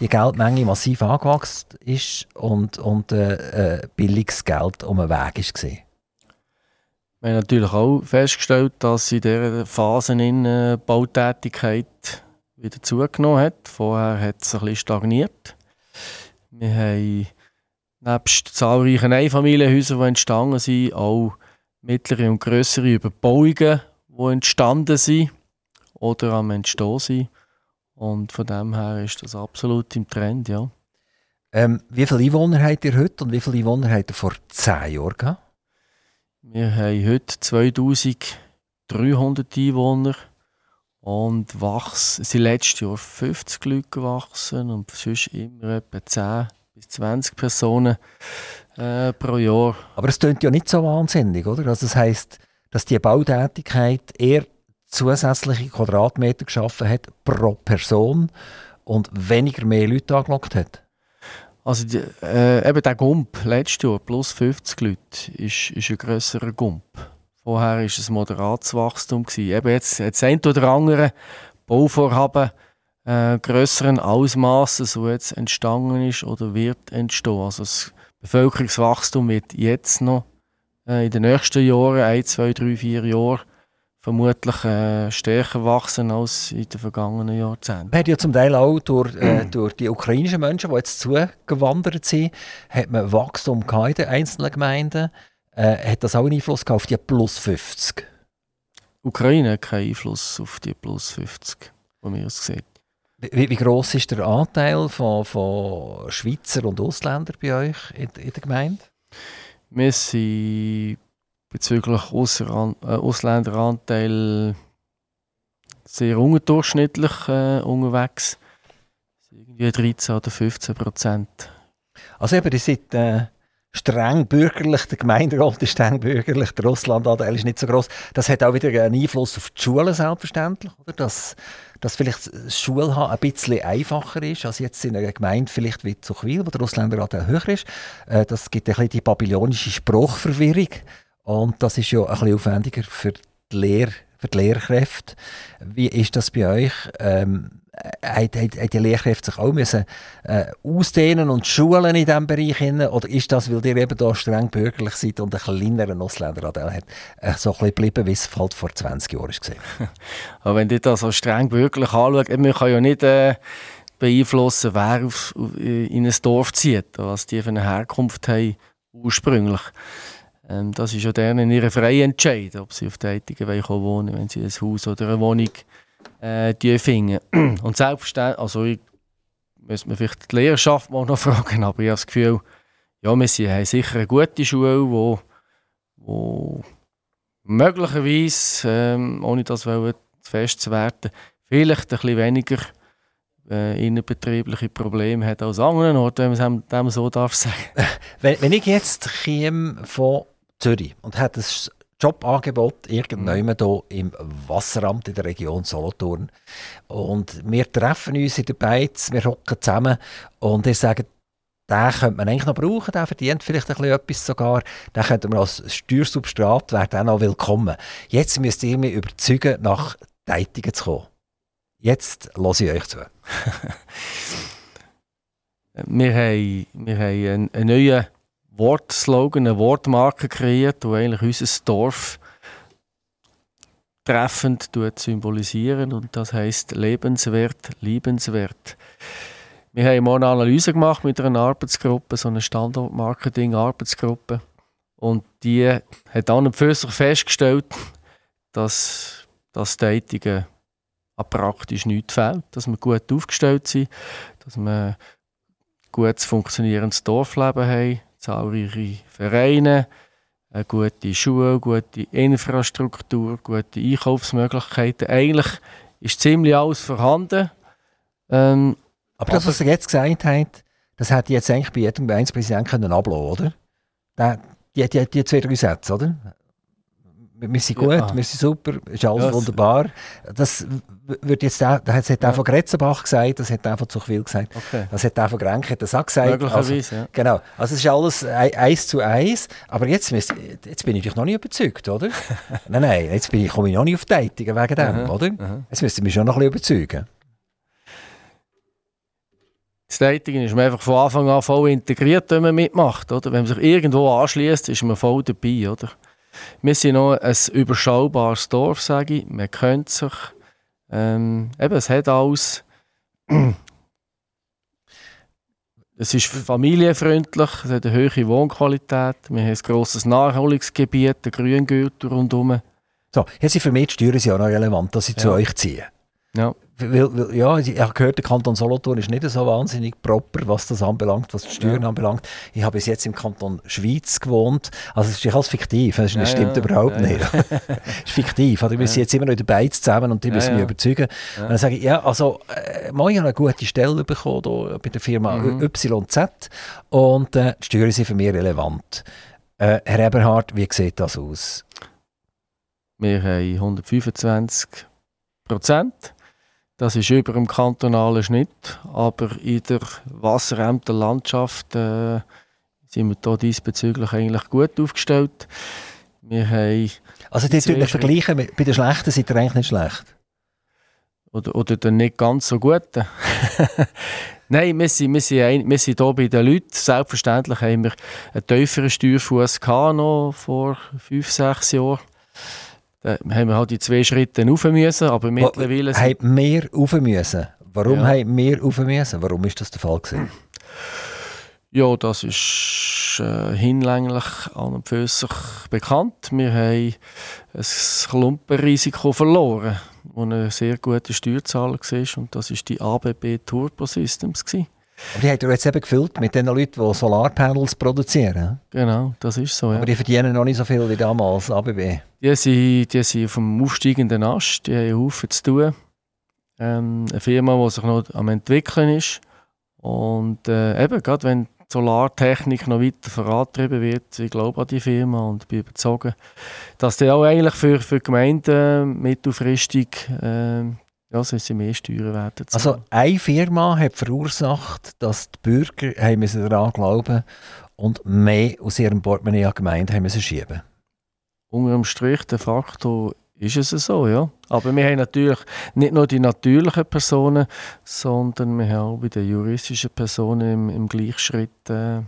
die Geldmenge massiv angewachsen ist und, und äh, äh, billiges Geld um den Weg gesehen? Wir haben natürlich auch festgestellt, dass in dieser Phase in Bautätigkeit wieder zugenommen hat. Vorher hat es ein bisschen stagniert. Wir haben nebst zahlreichen Einfamilienhäusern, die entstanden sind, auch mittlere und größere Überbauungen, die entstanden sind oder am Entstehen sind. Und von dem her ist das absolut im Trend, ja. Ähm, wie viele Einwohner habt ihr heute und wie viele Einwohner habt ihr vor zehn Jahren gehabt? Wir haben heute 2300 Einwohner und wachsen, sind letztes Jahr 50 Leute gewachsen und sonst immer etwa 10 bis 20 Personen äh, pro Jahr. Aber es klingt ja nicht so wahnsinnig, oder? Also das heisst, dass die Bautätigkeit eher zusätzliche Quadratmeter geschaffen hat pro Person und weniger mehr Leute angelockt hat? Also die, äh, eben der Gump letztes Jahr plus 50 Leute ist, ist ein grösserer Gump. Vorher war es ein moderates Wachstum. Gewesen. Eben jetzt, jetzt ein oder andere Bauvorhaben äh, grösseren Ausmaßes, so jetzt entstanden ist oder wird entstehen. Also das Bevölkerungswachstum wird jetzt noch äh, in den nächsten Jahren, ein, zwei, drei, vier Jahren, vermutlich äh, stärker wachsen als in den vergangenen Jahrzehnten. Man hat ja zum Teil auch durch, äh, durch die ukrainischen Menschen, die jetzt zugewandert sind, hat man Wachstum in den einzelnen Gemeinden. Äh, hat das auch einen Einfluss auf die plus 50? Ukraine hat keinen Einfluss auf die plus 50, wie wir es sehen. Wie, wie groß ist der Anteil von, von Schweizer und Ausländern bei euch in, in der Gemeinde? Wir sind bezüglich äh, Ausländeranteil sehr unterdurchschnittlich äh, unterwegs. Irgendwie 13 oder 15 Prozent. Also eben, ihr seid äh, streng bürgerlich, der Gemeinderat ist streng bürgerlich, der Russlandanteil ist nicht so groß. Das hat auch wieder einen Einfluss auf die Schulen selbstverständlich, oder? Dass, dass vielleicht das Schulhaben ein bisschen einfacher ist als jetzt in einer Gemeinde vielleicht wie Zuchwil, wo der Ausländeranteil höher ist. Äh, das gibt ein bisschen die babylonische Spruchverwirrung. Und das ist ja ein bisschen aufwendiger für die, Lehr für die Lehrkräfte. Wie ist das bei euch? Ähm, hat, hat die Lehrkräfte sich auch müssen, äh, ausdehnen und schulen in diesem Bereich? Hin? Oder ist das, weil ihr eben da streng bürgerlich seid und einen kleineren Ausländeranteil hat, äh, so ein bisschen geblieben, wie es halt vor 20 Jahren war? [laughs] Wenn ihr das so streng bürgerlich anschaut, man kann ja nicht äh, beeinflussen, wer auf, in ein Dorf zieht, was die für eine Herkunft haben ursprünglich. Ähm, das ist ja deren ihre freie Entscheid, ob sie auf der Tätigen wohnen wenn sie ein Haus oder eine Wohnung äh, finden. [clears throat] Und selbstverständlich, also ich müsste man vielleicht die Lehrerschaft mal noch [laughs] fragen, aber ich habe das Gefühl, ja, wir sind, haben sicher eine gute Schule, wo, wo möglicherweise, ähm, ohne das zu festzuwerten, vielleicht ein bisschen weniger äh, innerbetriebliche Probleme hat als anderen Orten, wenn man es so darf sagen. [laughs] Wenn, wenn ich jetzt von Zürich und hat ein Jobangebot irgendwann mhm. hier im Wasseramt in der Region Solothurn. Und wir treffen uns in der Beiz, wir hocken zusammen und ihr sagt, den könnte man eigentlich noch brauchen, der verdient vielleicht ein bisschen etwas sogar. Den könnte man als Steuersubstrat, wäre dann auch willkommen. Jetzt müsst ihr mich überzeugen, nach Deitigen zu kommen. Jetzt lasse ich euch zu. [laughs] wir haben, wir haben einen, einen neuen Wortslogan, eine Wortmarke kreiert, die eigentlich unser Dorf treffend symbolisieren und das heißt lebenswert, liebenswert. Wir haben mal eine Analyse gemacht mit einer Arbeitsgruppe, so eine Standortmarketing-Arbeitsgruppe und die hat dann und für sich festgestellt, dass das Tätigen praktisch nichts fehlt, dass wir gut aufgestellt sind, dass wir ein gutes funktionierendes Dorfleben haben, zahlreiche Vereine, eine gute Schule, gute Infrastruktur, gute Einkaufsmöglichkeiten. Eigentlich ist ziemlich alles vorhanden. Ähm, aber das, was ihr jetzt gesagt habt, das hätte jetzt eigentlich bei jedem Gemeindepräsidenten können ablassen, oder? Die, die, die zwei, drei Sätze, oder? Wir sind gut, ja. wir sind super, ist alles ja, wunderbar. Das wird jetzt auch, das hat auch von Gretzenbach gesagt, das hat auch von Zuchwil gesagt, okay. das hat auch von Grenke das auch gesagt. Also, ja. Genau, also es ist alles eins zu eins, aber jetzt, jetzt bin ich dich noch nicht überzeugt, oder? [laughs] nein, nein, jetzt bin ich, komme ich noch nicht auf Datungen wegen dem, aha, oder? Aha. Jetzt müsst ihr mich schon noch ein bisschen überzeugen. Das Dating ist man einfach von Anfang an voll integriert, wenn man mitmacht. Oder? Wenn man sich irgendwo anschließt, ist man voll dabei. Oder? Wir sind noch ein überschaubares Dorf, sage ich. Man kennt sich. Ähm, eben, es hat alles. [clears throat] es ist familienfreundlich, es hat eine hohe Wohnqualität, wir haben ein grosses Naherholungsgebiet, ein Grüngürtel rundherum. So, jetzt sind für mich die Steuern ja noch relevant, dass sie ja. zu euch ziehen. Ja. Weil, weil, ja, ich habe gehört, der Kanton Solothurn ist nicht so wahnsinnig proper, was das anbelangt, was die Steuern ja. anbelangt. Ich habe bis jetzt im Kanton Schweiz gewohnt. Also es ist alles fiktiv, das ja, stimmt ja, überhaupt nicht. es ist fiktiv. Also, wir sind jetzt immer noch in der zusammen und die müssen mich überzeugen. Und dann sage ich, ja, also äh, ich habe eine gute Stelle bekommen hier bei der Firma mhm. YZ und äh, die Steuern sind für mich relevant. Äh, Herr Eberhard, wie sieht das aus? Wir haben 125 Prozent das ist über dem kantonalen Schnitt, aber in der Wasserämterlandschaft äh, sind wir da diesbezüglich eigentlich gut aufgestellt. Wir haben also die natürlich vergleichen, bei den Schlechten sind ihr eigentlich nicht schlecht? Oder, oder den nicht ganz so Guten. [laughs] Nein, wir sind, wir, sind ein, wir sind hier bei den Leuten. Selbstverständlich haben wir einen tieferen Steuerfuß noch vor fünf, sechs Jahren. Da haben wir halt die zwei Schritte rauf müssen, aber mittlerweile... Haben mehr rauf müssen? Warum ja. haben wir rauf müssen? Warum ist das der Fall gewesen? Ja, das ist äh, hinlänglich an und für sich bekannt. Wir haben ein Klumpenrisiko verloren, das eine sehr gute Steuerzahler war und das war die ABB Turbo Systems. Gewesen. Aber die hat er jetzt eben gefüllt mit den Leuten, die Solarpanels produzieren. Genau, das ist so. Ja. Aber die verdienen noch nicht so viel wie damals, ABB. Die sind, die sind auf dem aufsteigenden Ast, die haben einen Haufen zu tun. Ähm, eine Firma, die sich noch am entwickeln ist. Und äh, eben, gerade wenn die Solartechnik noch weiter vorangetrieben wird, ich glaube an die Firma und bin überzeugt, dass die auch eigentlich für, für Gemeinden mittelfristig äh, ja, sie mehr Steuern werden. Also eine Firma hat verursacht, dass die Bürger haben daran glauben und mehr aus ihrem Portemonnaie an Gemeinde haben müssen schieben. Unter dem Strich, de facto ist es so, ja. Aber wir haben natürlich nicht nur die natürlichen Personen, sondern wir haben auch bei den juristischen Personen im, im Gleichschritt äh,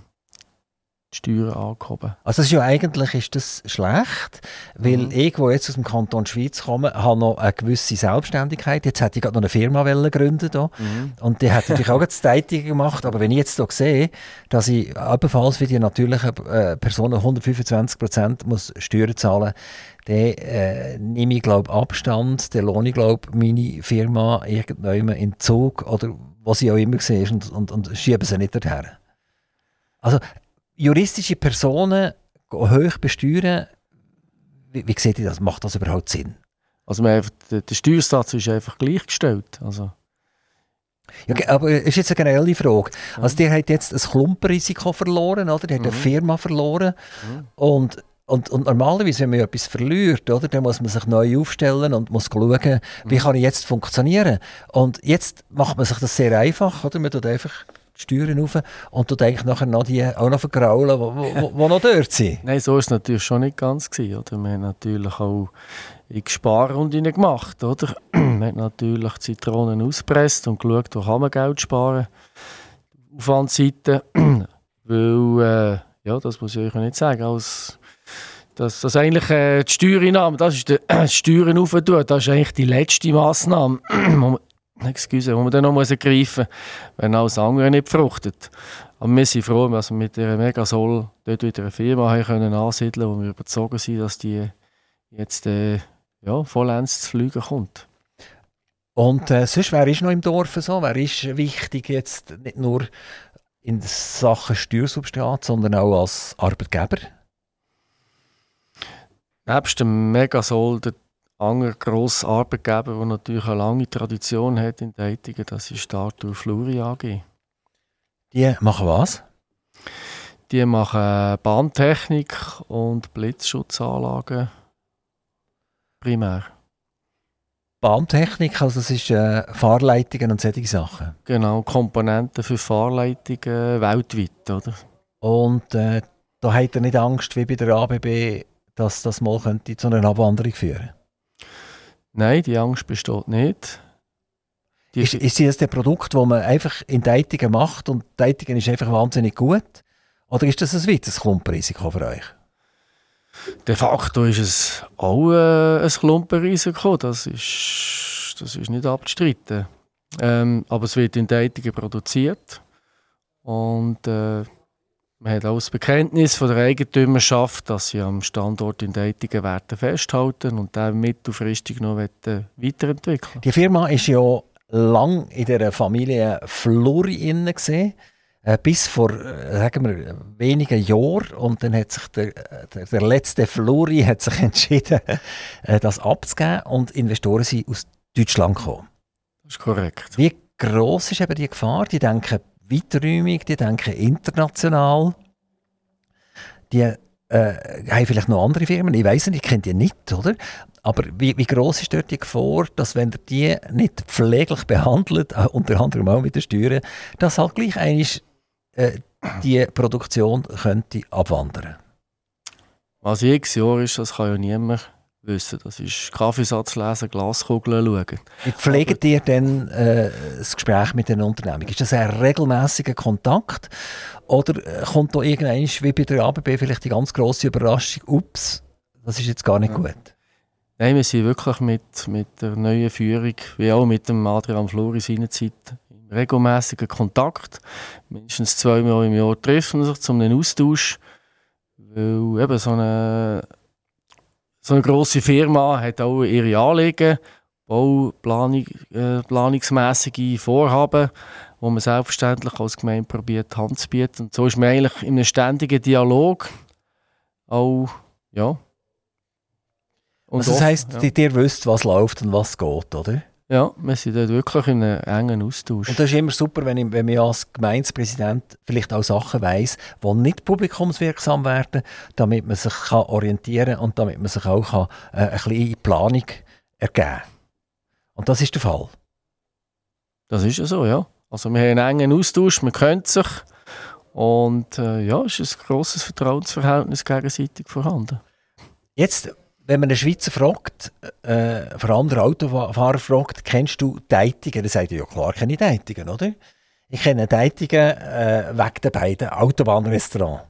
Steuern angehoben. Also das ist ja eigentlich ist das schlecht, weil mhm. ich, wo jetzt aus dem Kanton Schweiz komme, habe noch eine gewisse Selbstständigkeit. Jetzt hätte ich gerade noch eine Firma gründen da. Mhm. und die hätte natürlich auch [laughs] das Tätige gemacht. Aber wenn ich jetzt hier sehe, dass ich ebenfalls wie die natürlichen äh, Personen 125 Prozent muss Steuern zahlen, dann äh, nehme ich glaube Abstand, dann lohne ich glaube meine Firma irgendwann in Zug oder was ich auch immer sehe und, und, und schiebe sie nicht dorthin. Also juristische Personen hoch besteuern, wie, wie seht ihr das? Macht das überhaupt Sinn? Also man, der, der Steuersatz ist einfach gleichgestellt. Also. Ja, aber es ist jetzt eine generelle Frage. Also, der hat jetzt ein Klumpenrisiko verloren, oder? Der hat eine mhm. Firma verloren. Mhm. Und, und, und normalerweise, wenn man etwas verliert, oder, dann muss man sich neu aufstellen und muss schauen, wie mhm. kann ich jetzt funktionieren. Und jetzt macht man sich das sehr einfach, oder? Man tut einfach Steuern rauf und du denkst nachher noch die auch noch vergraulen, die noch dort sind. [laughs] Nein, so war es natürlich schon nicht ganz. Gewesen, oder? Wir haben natürlich auch in Sparrunden gemacht. Oder? [clears throat] Wir haben natürlich Zitronen ausgepresst und geschaut, wo kann man Geld sparen. Aufwandseite, [clears throat] weil, äh, ja, das muss ich euch nicht sagen, als dass das eigentlich äh, die Steuereinnahmen, das ist die äh, [clears throat] Steuern aufzutun, das ist eigentlich die letzte Massnahme, excuse, wo man dann noch muss ergreifen muss, wenn alles andere nicht fruchtet. Aber wir sind froh, dass wir mit dieser Megasol dort wieder eine Firma haben können ansiedeln wo wir überzeugt sind, dass die jetzt äh, ja, vollends zu fliegen kommt. Und äh, sonst, wer ist noch im Dorf so? Wer ist wichtig jetzt nicht nur in Sachen Steuersubstrat, sondern auch als Arbeitgeber? Nebst dem Megasol der anderer grosser Arbeitgeber, der natürlich eine lange Tradition hat in Tätigen, das ist Arthur Fluri AG. Die machen was? Die machen Bahntechnik und Blitzschutzanlagen primär. Bahntechnik, also das ist äh, Fahrleitungen und solche Sachen? Genau, Komponenten für Fahrleitungen weltweit, oder? Und äh, da hat er nicht Angst, wie bei der ABB, dass das mal könnte zu einer Abwanderung führen könnte? Nein, die Angst besteht nicht. Die ist, ist das der Produkt, das man einfach in Datungen macht und Datungen ist einfach wahnsinnig gut? Oder ist das ein weiteres Klumpenrisiko für euch? De facto ist es auch äh, ein Klumpenrisiko. Das ist das ist nicht abzustreiten. Ähm, aber es wird in Deitigen produziert. Und äh, man hat auch das Bekenntnis von der Eigentümerschaft, dass sie am Standort in Deitigen werden festhalten und den mittelfristig noch weiterentwickeln Die Firma ist ja lang in der Familie Flori inne gesehen äh, bis vor äh, sagen wir, wenigen Jahren und dann hat sich der, der, der letzte Flori hat sich entschieden, [laughs] äh, das abzugeben und Investoren sind aus Deutschland gekommen. Das ist korrekt. Wie groß ist eben die Gefahr? Die denken weiträumig, die denken international. Die äh, haben vielleicht noch andere Firmen, ich weiß nicht, ich kenne die nicht, oder? Aber wie, wie groß ist dort die Gefahr, dass wenn ihr die nicht pfleglich behandelt, äh, unter anderem auch mit den Steuern, dass halt gleich eigentlich äh, die Produktion könnte abwandern? Was jedes Jahr ist, das kann ja niemand wissen. Das ist Kaffeesatz lesen, Glaskugeln schauen. Wie pflegt ihr denn äh, das Gespräch mit den Unternehmen? Ist das ein regelmäßiger Kontakt? Oder äh, kommt da irgendwann, wie bei der ABB, vielleicht die ganz grosse Überraschung, ups, das ist jetzt gar nicht gut? Nein, wir sind wirklich mit, mit der neuen Führung, wie auch mit dem Adrian Flori seinerzeit, im regelmäßigen Kontakt. Mindestens zweimal im Jahr treffen wir sich zu einem Austausch. Weil eben so eine so eine grosse Firma hat auch ihre Anliegen, Bauplanung, äh, planungsmäßige Vorhaben, wo man selbstverständlich als Gemeinde probiert, Hand zu bieten. Und so ist man eigentlich in einem ständigen Dialog auch, ja. Und also das heisst, ja. ihr wisst, was läuft und was geht, oder? Ja, wir sind dort wirklich in einem engen Austausch. Und das ist immer super, wenn, ich, wenn man als Gemeindepräsident vielleicht auch Sachen weiss, die nicht publikumswirksam werden, damit man sich kann orientieren kann und damit man sich auch kann, äh, eine kleine Planung ergeben kann. Und das ist der Fall. Das ist ja so, ja. Also wir haben einen engen Austausch, man kennt sich und äh, ja, es ist ein grosses Vertrauensverhältnis gegenseitig vorhanden. Jetzt wenn man einen Schweizer fragt, äh, vor allem der Autofahrer fragt, kennst du Deitingen? Dann sagt er, ja klar kenne ich Deitingen, oder? Ich kenne Deitingen äh, wegen der beiden Autobahnrestaurants.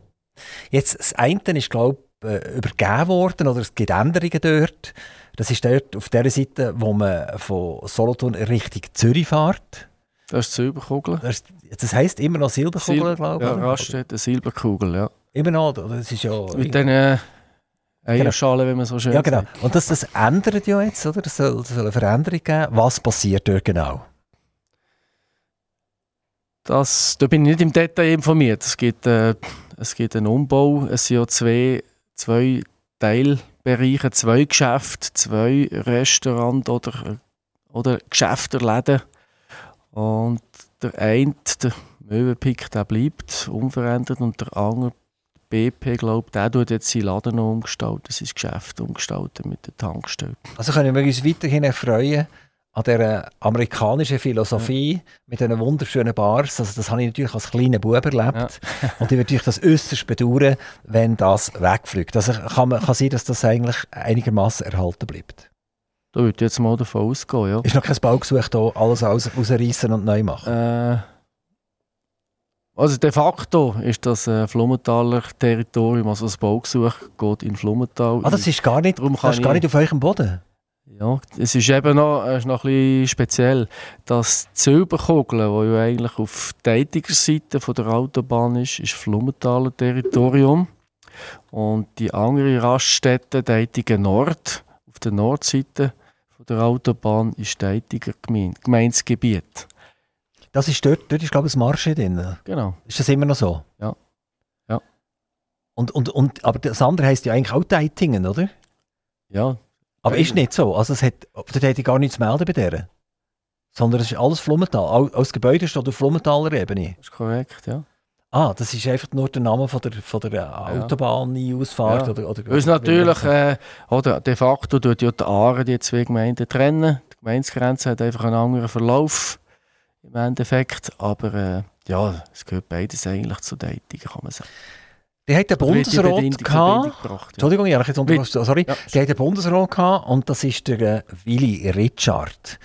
Jetzt, das eine ist, glaube ich, äh, übergeben worden, oder es gibt Änderungen dort. Das ist dort auf der Seite, wo man von Solothurn Richtung Zürich fährt. Das ist Silberkugel. Das, das heisst immer noch Silberkugel, Sil glaube ich. Ja, Raststätte eine Silberkugel, ja. Immer noch, oder? Das ist ja... Mit den Eierschale, genau. wie man so schön Ja, genau. Sagt. Und das, das ändert ja jetzt, oder? Es soll, soll eine Veränderung geben. Was passiert dort genau? Das, da bin ich nicht im Detail informiert. Es gibt, äh, es gibt einen Umbau. Es sind ja zwei, zwei Teilbereiche, zwei Geschäfte, zwei Restaurants oder, oder Geschäfte, Läden. Und der eine, der Möwenpick, der bleibt unverändert und der andere BP, glaube der tut jetzt seinen Laden noch umgestalten, sein Geschäft umgestalten mit der Tankstelle. Also können wir uns weiterhin erfreuen an dieser amerikanischen Philosophie ja. mit diesen wunderschönen Bars. Also das habe ich natürlich als kleiner Bub erlebt. Ja. und ich würde natürlich das äußerst bedauern, wenn das wegfliegt. Also kann, man, kann sein, dass das eigentlich einigermaßen erhalten bleibt. Da würde ich jetzt mal davon ausgehen, ja. Ist noch kein Baugesuch da, alles rausreißen und neu machen? Äh, also de facto ist das ein Flummentaler Territorium, also das Baugesuch geht in Flummental. Ah, das ist gar nicht, das ist gar nicht auf eurem Boden? Ja, es ist eben noch, ist noch ein bisschen speziell, dass die Silberkugel, die ja eigentlich auf der Seite der Autobahn ist, ist Flummentaler Territorium. Und die andere Raststätte, Deitigen Nord, auf der Nordseite der Autobahn, ist Deitiger Gemeindegebiet. Das ist dort, dort ist glaube ich das Marsche drin. Genau. Ist das immer noch so? Ja. ja. Und, und, und, aber das andere heisst ja eigentlich auch Deitingen, oder? Ja. Aber ist nicht so. Also es hat, dort hätte ich gar nichts zu melden bei der. Sondern es ist alles Flummental. Alles Gebäude steht auf Flummentaler Ebene. Das ist korrekt, ja. Ah, das ist einfach nur der Name von der, von der Autobahn-Ausfahrt? Ja. Oder, oder, Weil natürlich, äh, oder de facto tut ja die Aare die zwei Gemeinden trennen. Die Gemeindegrenze hat einfach einen anderen Verlauf im Endeffekt. Aber äh, ja, es gehört beides eigentlich zu Dating, kann man sagen. Die hat den Bundesrat gehabt. Ja. Entschuldigung, ich habe jetzt unterbrochen. Sorry. Ja. Die hat den Bundesrat gehabt und das ist der äh, Willy Richard.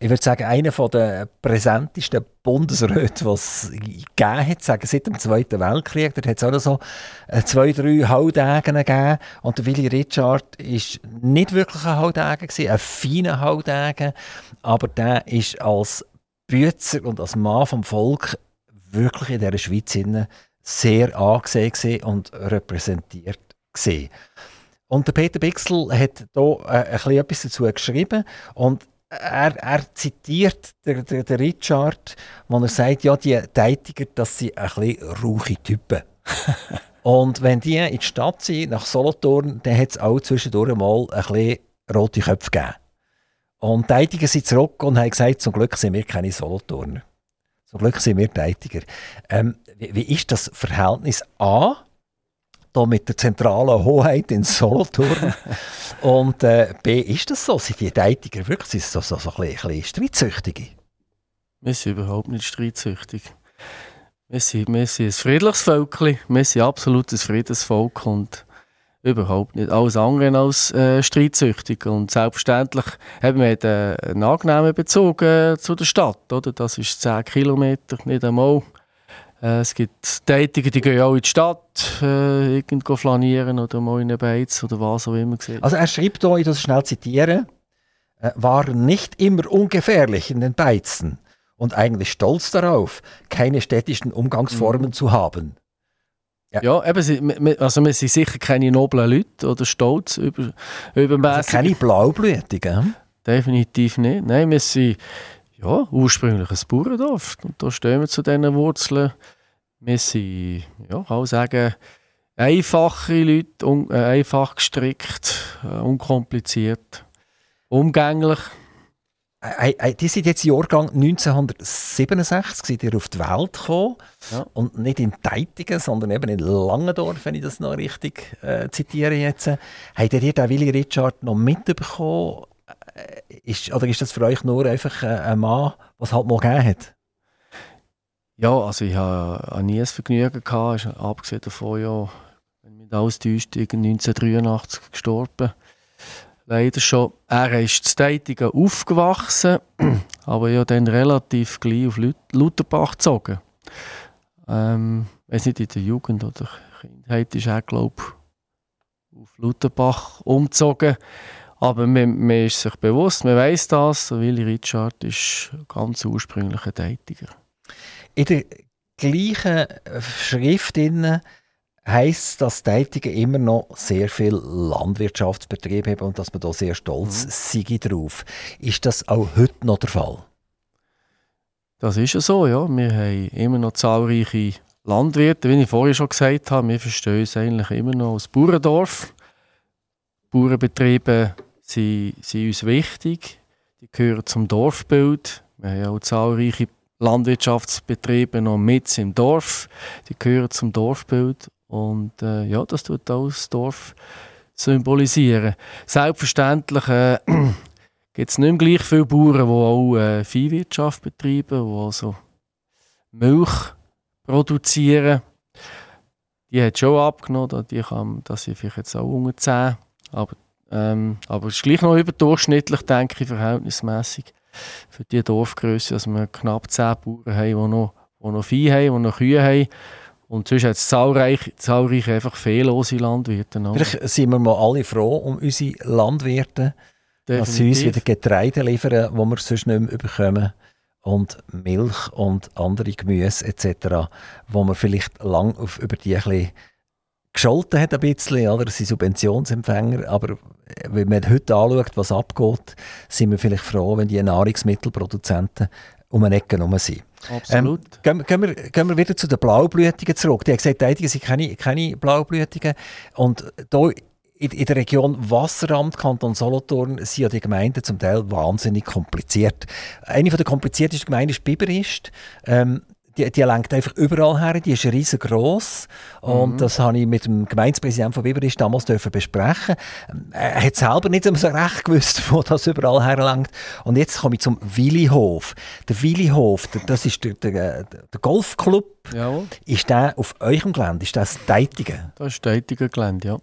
ich würde sagen, einer der präsentesten Bundesräte, die es gegeben hat, sagen, seit dem Zweiten Weltkrieg. Da hat es auch noch so äh, zwei, drei Haudägen gegeben. Und der Willy Richard war nicht wirklich ein Haudägen, ein feiner Haudägen, aber der ist als Bützer und als Mann vom Volk wirklich in dieser Schweiz sehr angesehen und repräsentiert gesehen. Und der Peter Bixel hat hier äh, etwas dazu geschrieben und er, er zitiert den, den, den Richard, wo er sagt, ja, die Tätiger, das sind ein bisschen rauche Typen. [laughs] und wenn die in die Stadt sind, nach Solothurn, dann hat es auch zwischendurch mal ein bisschen rote Köpfe gegeben. Und die Tätiger sind zurück und haben gesagt, zum Glück sind wir keine Solothurner. Zum Glück sind wir Tätiger. Ähm, wie, wie ist das Verhältnis A da mit der zentralen Hoheit in Solothurn. [laughs] und äh, B, ist das so? Sind die Tätiger wirklich so, so, so ein bisschen, ein bisschen streitsüchtige? Wir sind überhaupt nicht streitsüchtig. Wir sind, wir sind ein friedliches Völkchen. Wir sind absolut ein Friedensvolk und überhaupt nicht alles andere als äh, streitsüchtig. Und selbstverständlich haben wir äh, einen angenehmen Bezug äh, zu der Stadt. Oder? Das ist 10 Kilometer, nicht einmal. Äh, es gibt Tätige, die gehen auch in die Stadt, äh, irgendwo flanieren oder mal in eine Beiz oder was auch immer. Also er schreibt hier, ich das schnell zitieren, äh, waren nicht immer ungefährlich in den Beizen und eigentlich stolz darauf, keine städtischen Umgangsformen mhm. zu haben. Ja, ja eben, also wir sind sicher keine noblen Leute oder stolz über, übermäßig. Also keine Blaublütigen? Definitiv nicht. Nein, wir sind ja, ursprünglich ein Bauerndorf. Und da stehen wir zu diesen Wurzeln. Wir sind, ja, kann sagen, einfache Leute, un, äh, einfach gestrickt, äh, unkompliziert, umgänglich. Äh, äh, die sind jetzt Jahrgang 1967 sind ihr auf die Welt gekommen. Ja. Und nicht in Teitigen, sondern eben in Langendorf, wenn ich das noch richtig äh, zitiere jetzt. Habt ihr den Willy Richard noch mitbekommen? ist, oder ist das für euch nur einfach ein Mann, was es halt mal gegeben hat? Ja, also ich habe nie ein Vergnügen gehabt, abgesehen davon, ja, wenn mich alles täuscht, 1983 gestorben. Leider schon. Er ist zu Tätigen aufgewachsen, [clears throat] aber ja dann relativ gleich auf Lutherbach gezogen. Ähm, weiß nicht, in der Jugend oder Kindheit ist er, glaube ich, auf Lutherbach umgezogen. Aber man, man ist sich bewusst, man weiß das, Willy Richard ist ganz ursprünglicher Tätiger. In der gleichen Schrift heisst, dass Tätige immer noch sehr viel Landwirtschaftsbetrieb haben und dass man da sehr stolz mhm. sei drauf. Ist das auch heute noch der Fall? Das ist ja so, ja. Wir haben immer noch zahlreiche Landwirte, wie ich vorhin schon gesagt habe. Wir verstehen es eigentlich immer noch als Bauerndorf. Bauernbetriebe Sie sind uns wichtig. Die gehören zum Dorfbild. Wir haben auch zahlreiche Landwirtschaftsbetriebe noch mit im Dorf. Die gehören zum Dorfbild. Und äh, ja, das tut auch das Dorf symbolisieren. Selbstverständlich äh, [clears throat] gibt es nicht mehr gleich viele Bauern, die auch äh, Viehwirtschaft betreiben, die also Milch produzieren. Die hat schon abgenommen, die kann, das sind vielleicht jetzt auch unter 10. Aber ähm, aber es ist gleich noch überdurchschnittlich, denke ich, verhältnismäßig für die Dorfgröße, dass wir knapp 10 Bauern haben, die noch, die noch Vieh haben, die noch Kühe haben. Und sonst hat es zahlreich, zahlreich einfach fehllose Landwirte. Vielleicht sind wir mal alle froh um unsere Landwirte, Definitiv. dass sie uns wieder Getreide liefern, wo wir sonst nicht mehr bekommen. Und Milch und andere Gemüse etc., wo wir vielleicht lang auf, über die ein bisschen gescholten hat ein bisschen, oder? Sie sind Subventionsempfänger, aber wenn man heute anschaut, was abgeht, sind wir vielleicht froh, wenn die Nahrungsmittelproduzenten um eine Ecke herum sind. Absolut. Ähm, gehen, gehen, wir, gehen wir wieder zu den Blaublütigen zurück. Die haben gesagt, die sind keine, keine Blaublütigen. Und hier in, in der Region Wasseramt, Kanton Solothurn, sind ja die Gemeinden zum Teil wahnsinnig kompliziert. Eine der kompliziertesten Gemeinden ist Biberist. Ähm, die, die lenkt einfach überall her, die ist riesengroß und mhm. das habe ich mit dem Gemeindepräsidenten von Biberich damals dürfen besprechen. Er hat selber nicht so recht gewusst, wo das überall herlenkt. Und jetzt komme ich zum Willihof. Der Willihof, das ist der, der, der Golfclub. Ja. Ist der auf eurem Gelände? Ist das Deitigen? Das ist Deitigen Gelände, ja.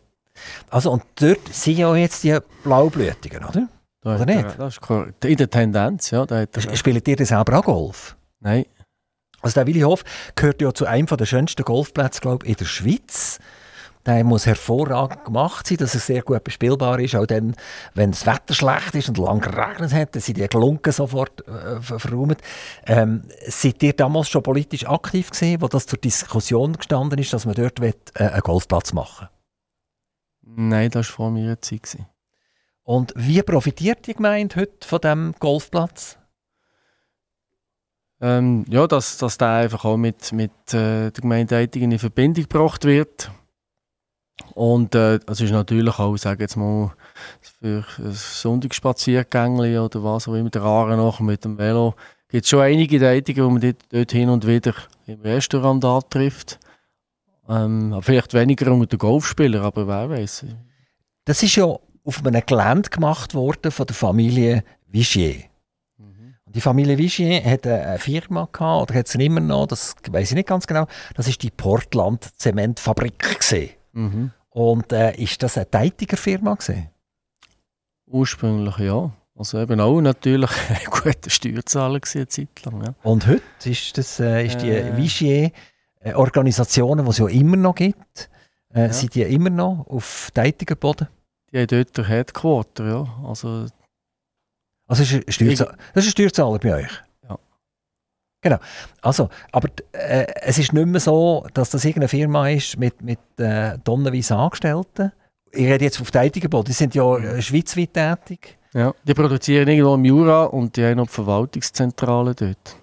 Also und dort sind ja jetzt die Blaublütigen, oder? Oder nicht? Er, das ist in der Tendenz, ja. Da Spielt ihr das selber auch Golf? Nein. Also der Willihof gehört ja zu einem der schönsten Golfplätze, glaube ich, in der Schweiz. Der muss hervorragend gemacht sein, dass er sehr gut bespielbar ist. Auch dann, wenn das Wetter schlecht ist und lang geregnet hat, dann sind die Glunken sofort äh, verräumt. Ähm, seid ihr damals schon politisch aktiv gewesen, wo das zur Diskussion gestanden ist, dass man dort will, äh, einen Golfplatz machen Nein, das war vor meiner Zeit. Und wie profitiert die Gemeinde heute von diesem Golfplatz? Ähm, ja, dass, dass der einfach auch mit, mit äh, der Gemeinde in Verbindung gebracht wird. Und äh, das ist natürlich auch, sagen jetzt mal, für ein Sonntagsspaziergänge oder was auch immer, der Aare noch mit dem Velo, gibt es schon einige Tätige, wo man dort, dort, hin und wieder im Restaurant antrifft. Ähm, vielleicht weniger unter den Golfspielern, aber wer weiß. Das ist ja auf einem Gelände gemacht worden von der Familie Vigier. Die Familie Vigier hat eine Firma gehabt, oder hat sie immer noch, das weiß ich nicht ganz genau, das ist die Portland Zementfabrik gesehen. Mhm. Und äh, ist das eine Teitiger Firma gesehen? Ursprünglich ja. Also eben auch natürlich [laughs] ein guter Steuerzahler eine Zeit lang. Ja. Und heute ist, das, äh, ist die äh. Vigier äh, Organisationen, die es ja immer noch gibt, äh, ja. sind die immer noch auf Teitiger Boden? Die haben dort der Headquarter, ja. Also, also ist ein Steuerzahler, das ist ein Steuerzahler bei euch? Genau. Also, aber äh, es ist nicht mehr so, dass das irgendeine Firma ist mit, mit äh, tonnenweise Angestellten. Ich rede jetzt auf Tätigenbau, die sind ja äh, schweizweit tätig. Ja, die produzieren irgendwo im Jura und die haben noch die Verwaltungszentrale dort.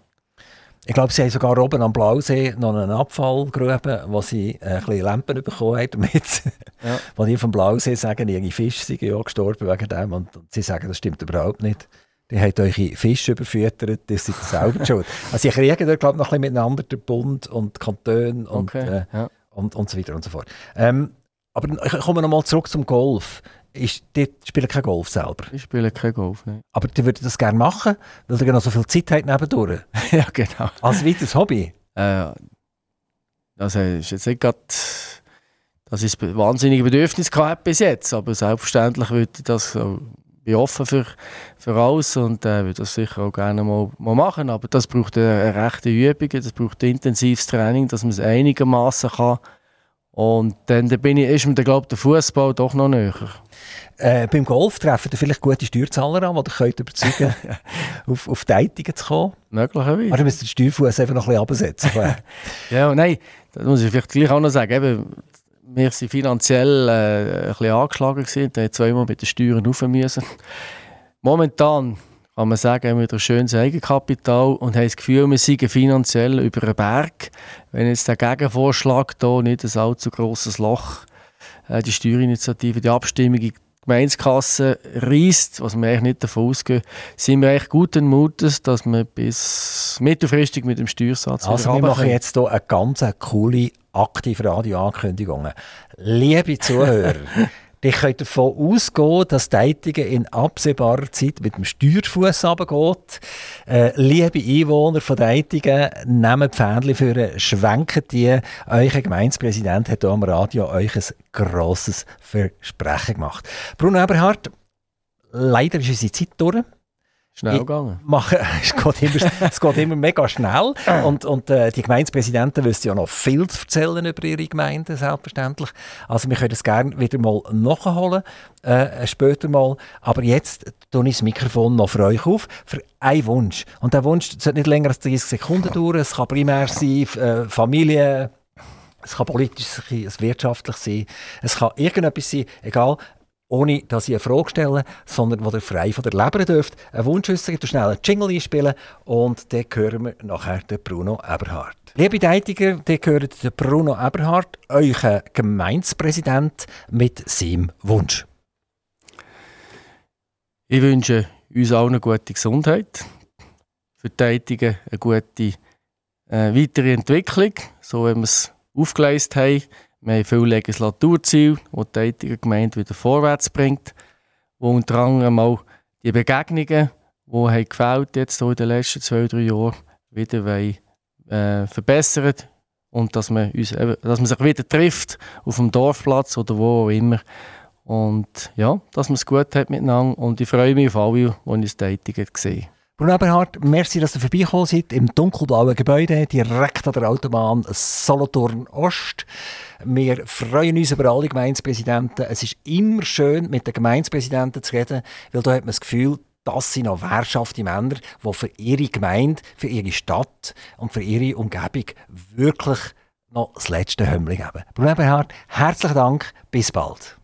Ich glaube, sie haben sogar oben am Blausee noch einen Abfallgrube, wo sie äh, ein bisschen Lampen bekommen haben damit. Ja. [laughs] wo die vom Blausee sagen, ihre Fische sind ja gestorben wegen dem und, und sie sagen, das stimmt überhaupt nicht die hat euch Fische überfüttert, das seid selber schuld. [laughs] Also ich kriege dort, glaube ich, noch ein bisschen miteinander, der Bund und Kanton und, okay, äh, ja. und, und so weiter und so fort. Ähm, aber ich komme nochmal zurück zum Golf. Ist, die spielen kein Golf selber? Ich spiele kein Golf, nein. Aber die würden das gerne machen, weil ihr noch so viel Zeit habt nebendurch. [laughs] ja, genau. Als weiteres Hobby? Äh, also ist jetzt nicht gerade das ist ein wahnsinniges Bedürfnis gehabt bis jetzt, aber selbstverständlich würde ich das so bin offen für, für alles und äh, würde das sicher auch gerne mal, mal machen. Aber das braucht eine, eine rechte Übung, das braucht intensives Training, dass man es einigermaßen kann. Und dann, dann bin ich, ist mir, glaube der Fußball doch noch näher. Äh, beim Golf treffen ihr vielleicht gute Steuerzahler an, die könnt überzeugen [laughs] auf, auf die Eitigen zu kommen? Möglicherweise. Aber ihr müsst den Steuerfuß einfach noch ein bisschen absetzen. [laughs] ja, nein, das muss ich vielleicht gleich auch noch sagen. Eben, wir waren finanziell äh, ein bisschen angeschlagen. Gewesen. Da zweimal mit den Steuern rauf müssen. Momentan kann man sagen, haben wir ein schönes Eigenkapital und haben das Gefühl, wir sind finanziell über einen Berg. Wenn jetzt der Gegenvorschlag hier nicht ein allzu grosses Loch, äh, die Steuerinitiative, die Abstimmung in die Gemeindekasse reißt, was wir eigentlich nicht davon ausgehen, sind wir echt guten Mutes, dass wir bis mittelfristig mit dem Steuersatz Also wir machen jetzt hier eine ganz coole aktive Radioankündigungen. Liebe Zuhörer, [laughs] ich könnt davon ausgehen, dass Tätigen in absehbarer Zeit mit dem Steuerfuß runtergeht. Äh, liebe Einwohner von Tätigen, nehmt die Fähnchen für schwenken die. Euer Gemeindepräsident hat hier am Radio euch ein grosses Versprechen gemacht. Bruno Eberhardt, leider ist unsere Zeit durch. Schnell gegangen. Mache, [laughs] es, geht immer, es geht immer mega schnell. Und, und äh, die Gemeindepräsidenten wissen ja noch viel zu erzählen über ihre Gemeinden, selbstverständlich. Also wir können es gerne wieder mal nachholen, äh, später mal. Aber jetzt tue ich das Mikrofon noch für euch auf, für einen Wunsch. Und der Wunsch sollte nicht länger als 30 Sekunden dauern. Es kann primär sein, äh, Familie, es kann politisch sein, es wirtschaftlich sein, es kann irgendetwas sein, egal ohne dass ich eine Frage stelle, sondern wo ihr frei von der Leber dürft. Ein Wunsch äußern, schnell einen Jingle einspielen und dann hören wir nachher den Bruno Eberhardt. Liebe Deitiger, ihr hört den Bruno Eberhardt, euer Gemeindepräsident, mit seinem Wunsch. Ich wünsche uns allen eine gute Gesundheit, für die Tätigen eine gute äh, weitere Entwicklung, so wie wir es aufgeleistet haben wir haben viele Legislaturziele, die die tätige Gemeinde wieder vorwärts bringt. Wo unter anderem auch die Begegnungen, die gefällt jetzt in den letzten zwei, drei Jahren, wieder wollen, äh, verbessern und dass man, uns, dass man sich wieder trifft auf dem Dorfplatz oder wo auch immer Und ja, dass man es gut hat miteinander. Und ich freue mich auf alle, die uns tätig gesehen Bruno Eberhardt, merci, dass ihr vorbeigekommen seid im dunkelblauen Gebäude, direkt an der Autobahn Solothurn Ost. Wir freuen uns über alle Gemeindepräsidenten. Es ist immer schön, mit den Gemeindepräsidenten zu reden, weil da hat man das Gefühl, das sind auch wehrschafte Männer, die für ihre Gemeinde, für ihre Stadt und für ihre Umgebung wirklich noch das letzte Hömmling geben. Bruno Eberhardt, herzlichen Dank, bis bald.